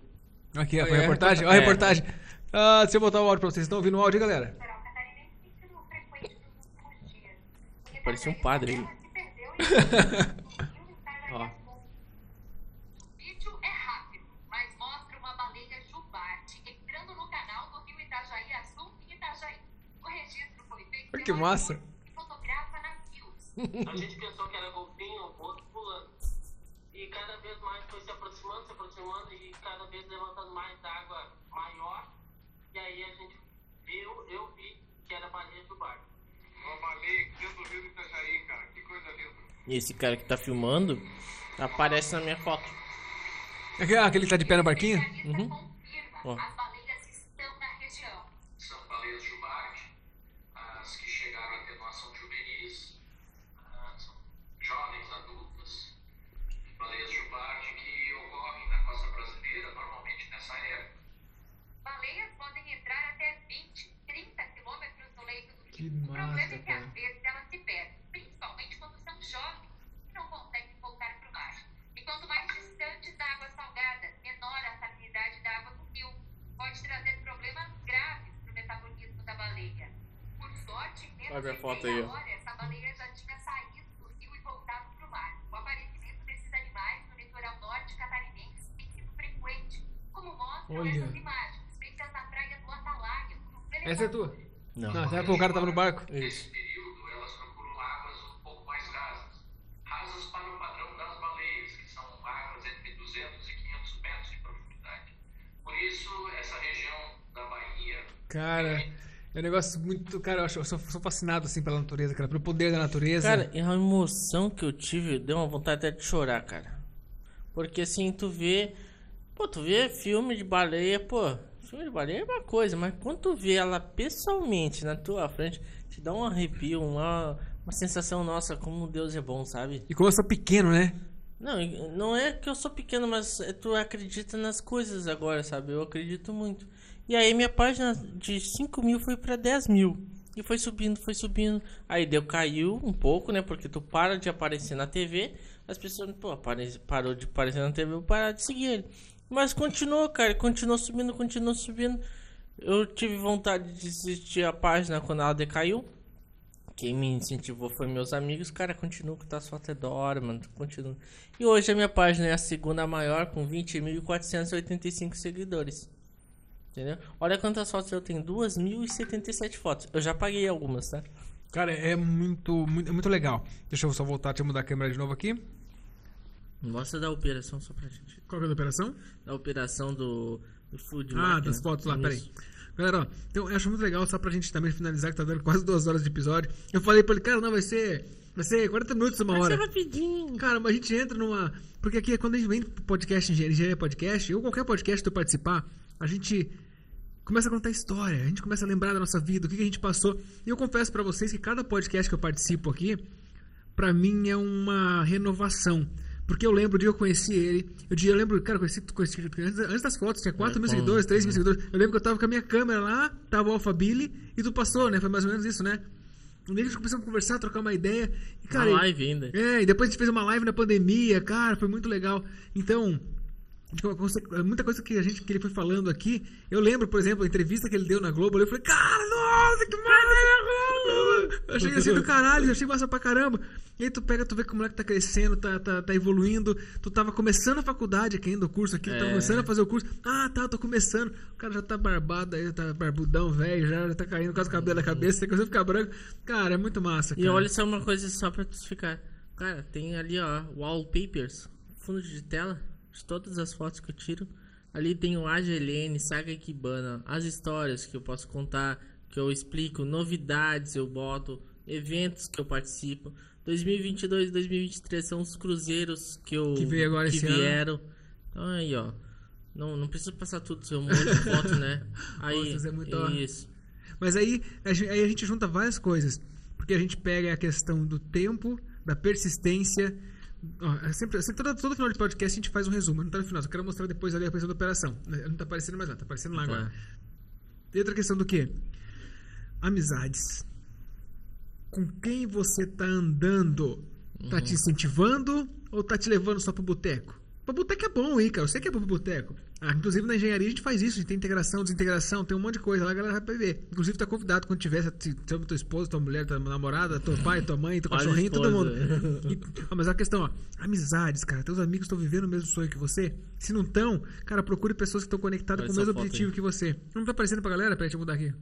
Aqui, ó, Foi foi a reportagem. Ó, a é. reportagem. Ah, deixa eu botar o áudio pra vocês. Estão ouvindo o áudio, aí, galera? Porque Parecia um padre <laughs> Serra aí. Que massa. que fotografa navios. A gente pensou que era golfinho, outro pulando. E cada vez mais foi se aproximando, se aproximando e cada vez levantando mais água maior. E aí a gente viu, eu vi que era baleia do barco. Uma baleia aqui dentro do rio do Itajaí, cara. Que coisa linda. E esse cara que tá filmando aparece na minha foto. Ah, aquele que tá de pé no barquinho? Especialista Uhum. Ó. as baleias estão na região. São baleias jubarte, as que chegaram a atenuação juvenis, ah, são jovens adultas, baleias jubarte que ocorrem na costa brasileira, normalmente nessa época. Baleias podem entrar até 20, 30 quilômetros no leito do rio. Que o problema massa, é que cara. às vezes elas se perdem, principalmente quando são jovens e não conseguem voltar para o mar. E quanto mais distante da água salgada, menor a salinidade da água do rio. Pode trazer problemas graves para o metabolismo da baleia. Por sorte, em menos Olha a de foto aí, ó. hora, essa baleia já tinha saído do rio e voltado para o mar. O aparecimento desses animais no litoral norte catarinense tem sido frequente, como mostram Olha. essas imagens, feitas na praia do Atalaia. no Essa é tua? Não. Não, até o cara tava no barco. Isso. Nesse período, elas procuram águas um pouco mais rasas. Rasas para o padrão das baleias, que são águas entre 200 e 500 metros de profundidade. Por isso, essa região da Bahia Cara, é um negócio muito. Cara, eu, acho, eu sou, sou fascinado assim pela natureza, cara, pelo poder da natureza. Cara, e a emoção que eu tive deu uma vontade até de chorar, cara. Porque assim, tu vê. Pô, tu vê filme de baleia, pô. Filme de baleia é uma coisa, mas quando tu vê ela pessoalmente na tua frente, te dá um arrepio, uma, uma sensação, nossa, como Deus é bom, sabe? E como eu sou pequeno, né? Não, não é que eu sou pequeno, mas é tu acredita nas coisas agora, sabe? Eu acredito muito. E aí minha página de 5 mil foi pra 10 mil. E foi subindo, foi subindo. Aí deu, caiu um pouco, né? Porque tu para de aparecer na TV. As pessoas, pô, parou de aparecer na TV, eu parar de seguir ele. Mas continuou, cara. Continuou subindo, continuou subindo. Eu tive vontade de desistir a página quando ela decaiu. Quem me incentivou foi meus amigos. Cara, continua com tua foto é da hora, mano. Continua. E hoje a minha página é a segunda maior, com 20.485 seguidores. Entendeu? Olha quantas fotos eu tenho. 2.077 fotos. Eu já paguei algumas, tá? Cara, é muito, muito, é muito legal. Deixa eu só voltar, deixa eu mudar a câmera de novo aqui. Mostra da operação só pra gente. Qual que é a operação? Da operação do, do Food Ah, das fotos lá, peraí. Galera, então eu acho muito legal, só pra gente também finalizar, que tá dando quase duas horas de episódio. Eu falei pra ele, cara, não, vai ser. Vai ser 40 minutos, uma Vai hora. ser rapidinho. Cara, mas a gente entra numa. Porque aqui, quando a gente vem pro podcast engenharia, podcast, ou qualquer podcast que tu participar, a gente começa a contar história, a gente começa a lembrar da nossa vida, o que, que a gente passou. E eu confesso pra vocês que cada podcast que eu participo aqui, pra mim é uma renovação. Porque eu lembro de eu conheci ele. Eu, de- eu lembro, cara, eu conheci, conheci antes, antes das fotos, tinha 4 É, mil seguidores, 3 mil seguidores. Eu lembro que eu tava com a minha câmera lá, tava o Alphabili, e tu passou, né? Foi mais ou menos isso, né? E daí a gente começou a conversar, trocar uma ideia. E, cara, Uma live ainda. é, e depois a gente fez uma live na pandemia, cara, foi muito legal. Então, coisa- muita coisa que a gente que ele foi falando aqui, eu lembro, por exemplo, a entrevista que ele deu na Globo, eu falei, cara, nossa, que massa! Eu achei assim do caralho, eu achei massa pra caramba. E aí tu pega, tu vê que o moleque tá crescendo, tá, tá, tá evoluindo. Tu tava começando a faculdade aqui ainda, o curso aqui, tu tava É. começando a fazer o curso. Ah, tá, tô começando. O cara já tá barbado aí, tá barbudão, velho, já, já tá caindo com os cabelos da cabeça, começa a ficar branco. Cara, é muito massa, cara. E olha só uma coisa só pra tu ficar. Cara, tem ali, ó, wallpapers, fundo de tela, de todas as fotos que eu tiro. Ali tem o AGLN, Saga Kibana, as histórias que eu posso contar, que eu explico, novidades eu boto, eventos que eu participo. 2022 e 2023 são os cruzeiros que eu Que veio agora que esse ano. vieram. Então aí, ó. Não, não precisa passar tudo, seu monte de foto, né? <laughs> Aí, Nossa, é muito- isso. Mas aí a, gen- aí a gente junta várias coisas. Porque a gente pega a questão do tempo, da persistência. Ó, é sempre, sempre todo, todo final de podcast a gente faz um resumo. Não tá no final, só quero mostrar depois ali a questão da operação. Não tá aparecendo mais lá, tá aparecendo lá Tá. agora. E outra questão do quê? Amizades. com quem você tá andando. Tá te incentivando ou tá te levando só pro boteco? Pra boteco é bom aí, cara. Eu sei que é bom pro boteco. Ah, inclusive na engenharia a gente faz isso. A gente tem integração, desintegração, tem um monte de coisa lá, a galera vai ver. Inclusive tá convidado quando tiver, se tua esposa, tua mulher, tua namorada, teu <laughs> pai, tua mãe, teu cachorrinho, todo mundo. E- ah, mas a questão, ó, amizades, cara. Teus amigos estão vivendo o mesmo sonho que você? Se não estão, cara, procure pessoas que estão conectadas com o mesmo foto objetivo que você. Não tá aparecendo pra galera? Peraí, deixa eu mudar aqui.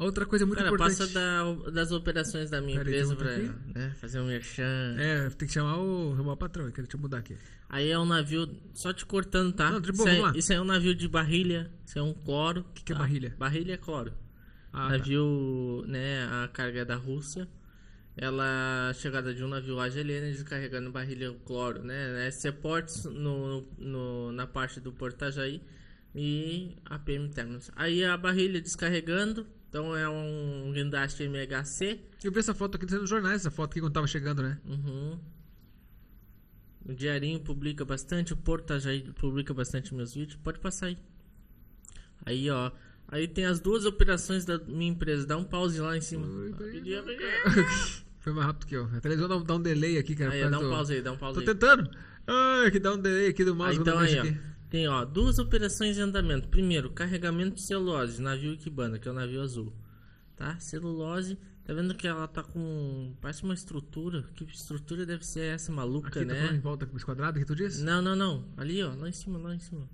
Outra coisa muito Cara, importante. passa da- das operações da minha Pera empresa pra né, fazer um merchan. É, tem que chamar o, chamar o patrão. Eu mudar aqui. Aí é um navio, só te cortando, tá? Não, de boa, isso, lá. isso é um navio de barrilha, isso é um cloro. O que é barrilha? Barrilha é cloro. Ah, tá. navio, né, a carga é da Rússia. Ela, chegada de um navio lá de Helena, descarregando barrilha cloro, né? SC Ports no, no, na parte do Porto Itajaí e a PM Terminals. Aí a barrilha descarregando, então é um guindaste MHC. Eu vi essa foto aqui nos jornais, essa foto aqui quando tava chegando, né? Uhum. O Diarinho publica bastante, o Porto Itajaí publica bastante meus vídeos. Pode passar aí. Aí, ó. Aí tem as duas operações da minha empresa. Dá um pause lá em cima. Rapidinho. <laughs> Foi mais rápido que eu. A televisão dá, um- um delay aqui, cara. Aí, por dá um do- pause aí, dá um pause Tô aí. tentando. Ai, que dá um delay aqui do mouse Aí, então aí, ó. Tem, ó, duas operações em andamento. Primeiro, carregamento de celulose, navio Ikebana, que é o navio azul. Tá? Celulose, tá vendo que ela tá com. Parece uma estrutura. Que estrutura deve ser essa maluca, Aqui, tá né? falando em volta com esse quadrado que tu disse? Não, não, não. Ali, ó, lá em cima, lá em cima.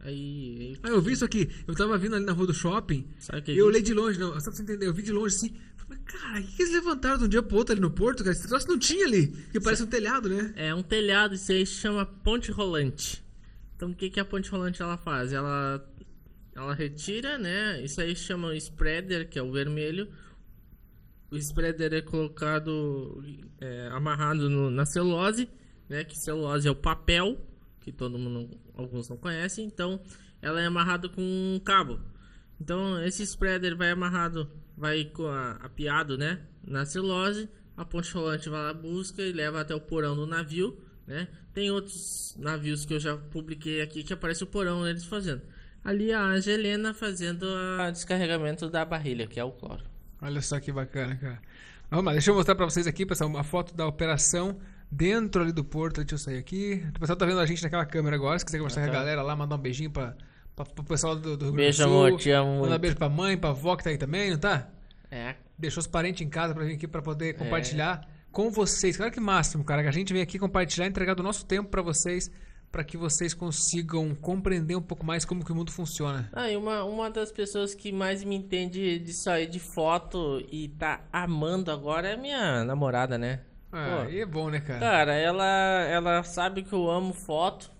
Aí. aí Ah, eu vi isso aqui. Eu tava vindo ali na rua do shopping. Sabe que é eu isso? olhei de longe, não. Só pra você entender, eu vi de longe assim. Mas, cara, o que, que eles levantaram de um dia pro outro ali no porto, cara? Esse troço não tinha ali. Que parece um telhado, né? É um telhado, isso aí se chama ponte rolante. Então o que, que a ponte rolante ela faz? Ela, ela retira, né? Isso aí chama spreader, que é o vermelho. O spreader é colocado, é, amarrado no- na celulose, né? Que celulose é o papel, que todo mundo, alguns não conhecem. Então ela é amarrada com um cabo. Então esse spreader vai amarrado, vai apiado, né, na celulose. A ponte rolante vai lá busca e leva até o porão do navio, né? Tem outros navios que eu já publiquei aqui que aparece o porão eles fazendo. Ali a Angelena fazendo o descarregamento da barrilha, que é o cloro. Olha só que bacana, cara. Vamos lá, deixa eu mostrar pra vocês aqui, pessoal, uma foto da operação dentro ali do porto. Deixa eu sair aqui. O pessoal tá vendo a gente naquela câmera agora. Se quiser conversar com a galera lá, mandar um beijinho pra, pra, pro pessoal do, do Rio Grande Beijo, do Sul. amor, te amo Mandar muito. beijo pra mãe, pra avó que tá aí também, não tá? É, Deixou os parentes em casa pra vir aqui pra poder É. com vocês. Claro que máximo, cara, que a gente vem aqui compartilhar, entregar do nosso tempo pra vocês, pra que vocês consigam compreender um pouco mais como que o mundo funciona. Ah, e uma, uma das pessoas que mais me entende disso aí de foto e tá amando agora é minha namorada, né? Ah, Pô. e é bom, né, cara? Cara, ela, ela sabe que eu amo foto,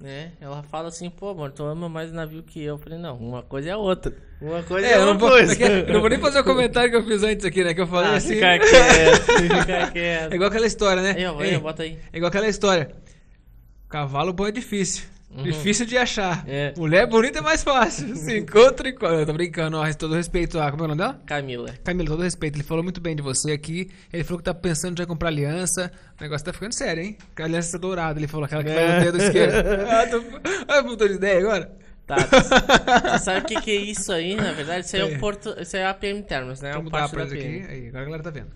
né? Ela fala assim, pô, amor, tu ama mais navio que eu. Eu falei, não, uma coisa é outra. Uma coisa é, É, eu uma não, vou, coisa. <laughs> eu não vou nem fazer o comentário que eu fiz antes aqui, né? Que eu falei Ah, assim. fica <laughs> quieto, fica É quieto. igual aquela história, né? Ei, ó, bota aí. É igual aquela história. Cavalo bom é difícil. Difícil de achar. É. Mulher bonita é mais fácil. <laughs> Se encontra e. Eu tô brincando, ó. Todo respeito. Ah, como é o nome dela? Camila. Camila, todo respeito. Ele falou muito bem de você aqui. Ele falou que tá pensando já em comprar aliança. O negócio tá ficando sério, hein? A aliança dourada. Ele falou aquela que vai no dedo esquerdo. Ah, tô... ah, mudou de ideia agora? Tá. Você sabe o que, que é isso aí, na verdade? Isso aí é, É. o Porto. Isso aí é a PM Termos, né? É eu o mudar pra PM. aqui. Aí, agora a galera tá vendo.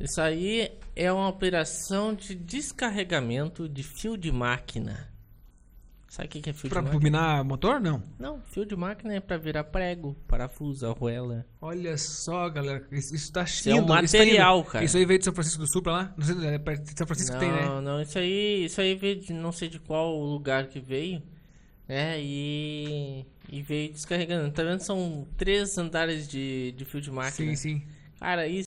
Isso aí é uma operação de descarregamento de fio de máquina. Sabe o que é fio Pra de máquina? minar motor? Não. Não, fio de máquina é pra virar prego, parafuso, arruela. Olha só, galera. Isso, isso tá Isso é um tá material, indo. cara. Isso aí veio de São Francisco do Sul pra lá? Não sei, é perto de São Francisco não, que tem, né? não, isso aí, isso aí veio de não sei de qual lugar que veio, né? E, e veio descarregando. Tá vendo? São três andares de, de fio de máquina. Sim, sim. Cara, isso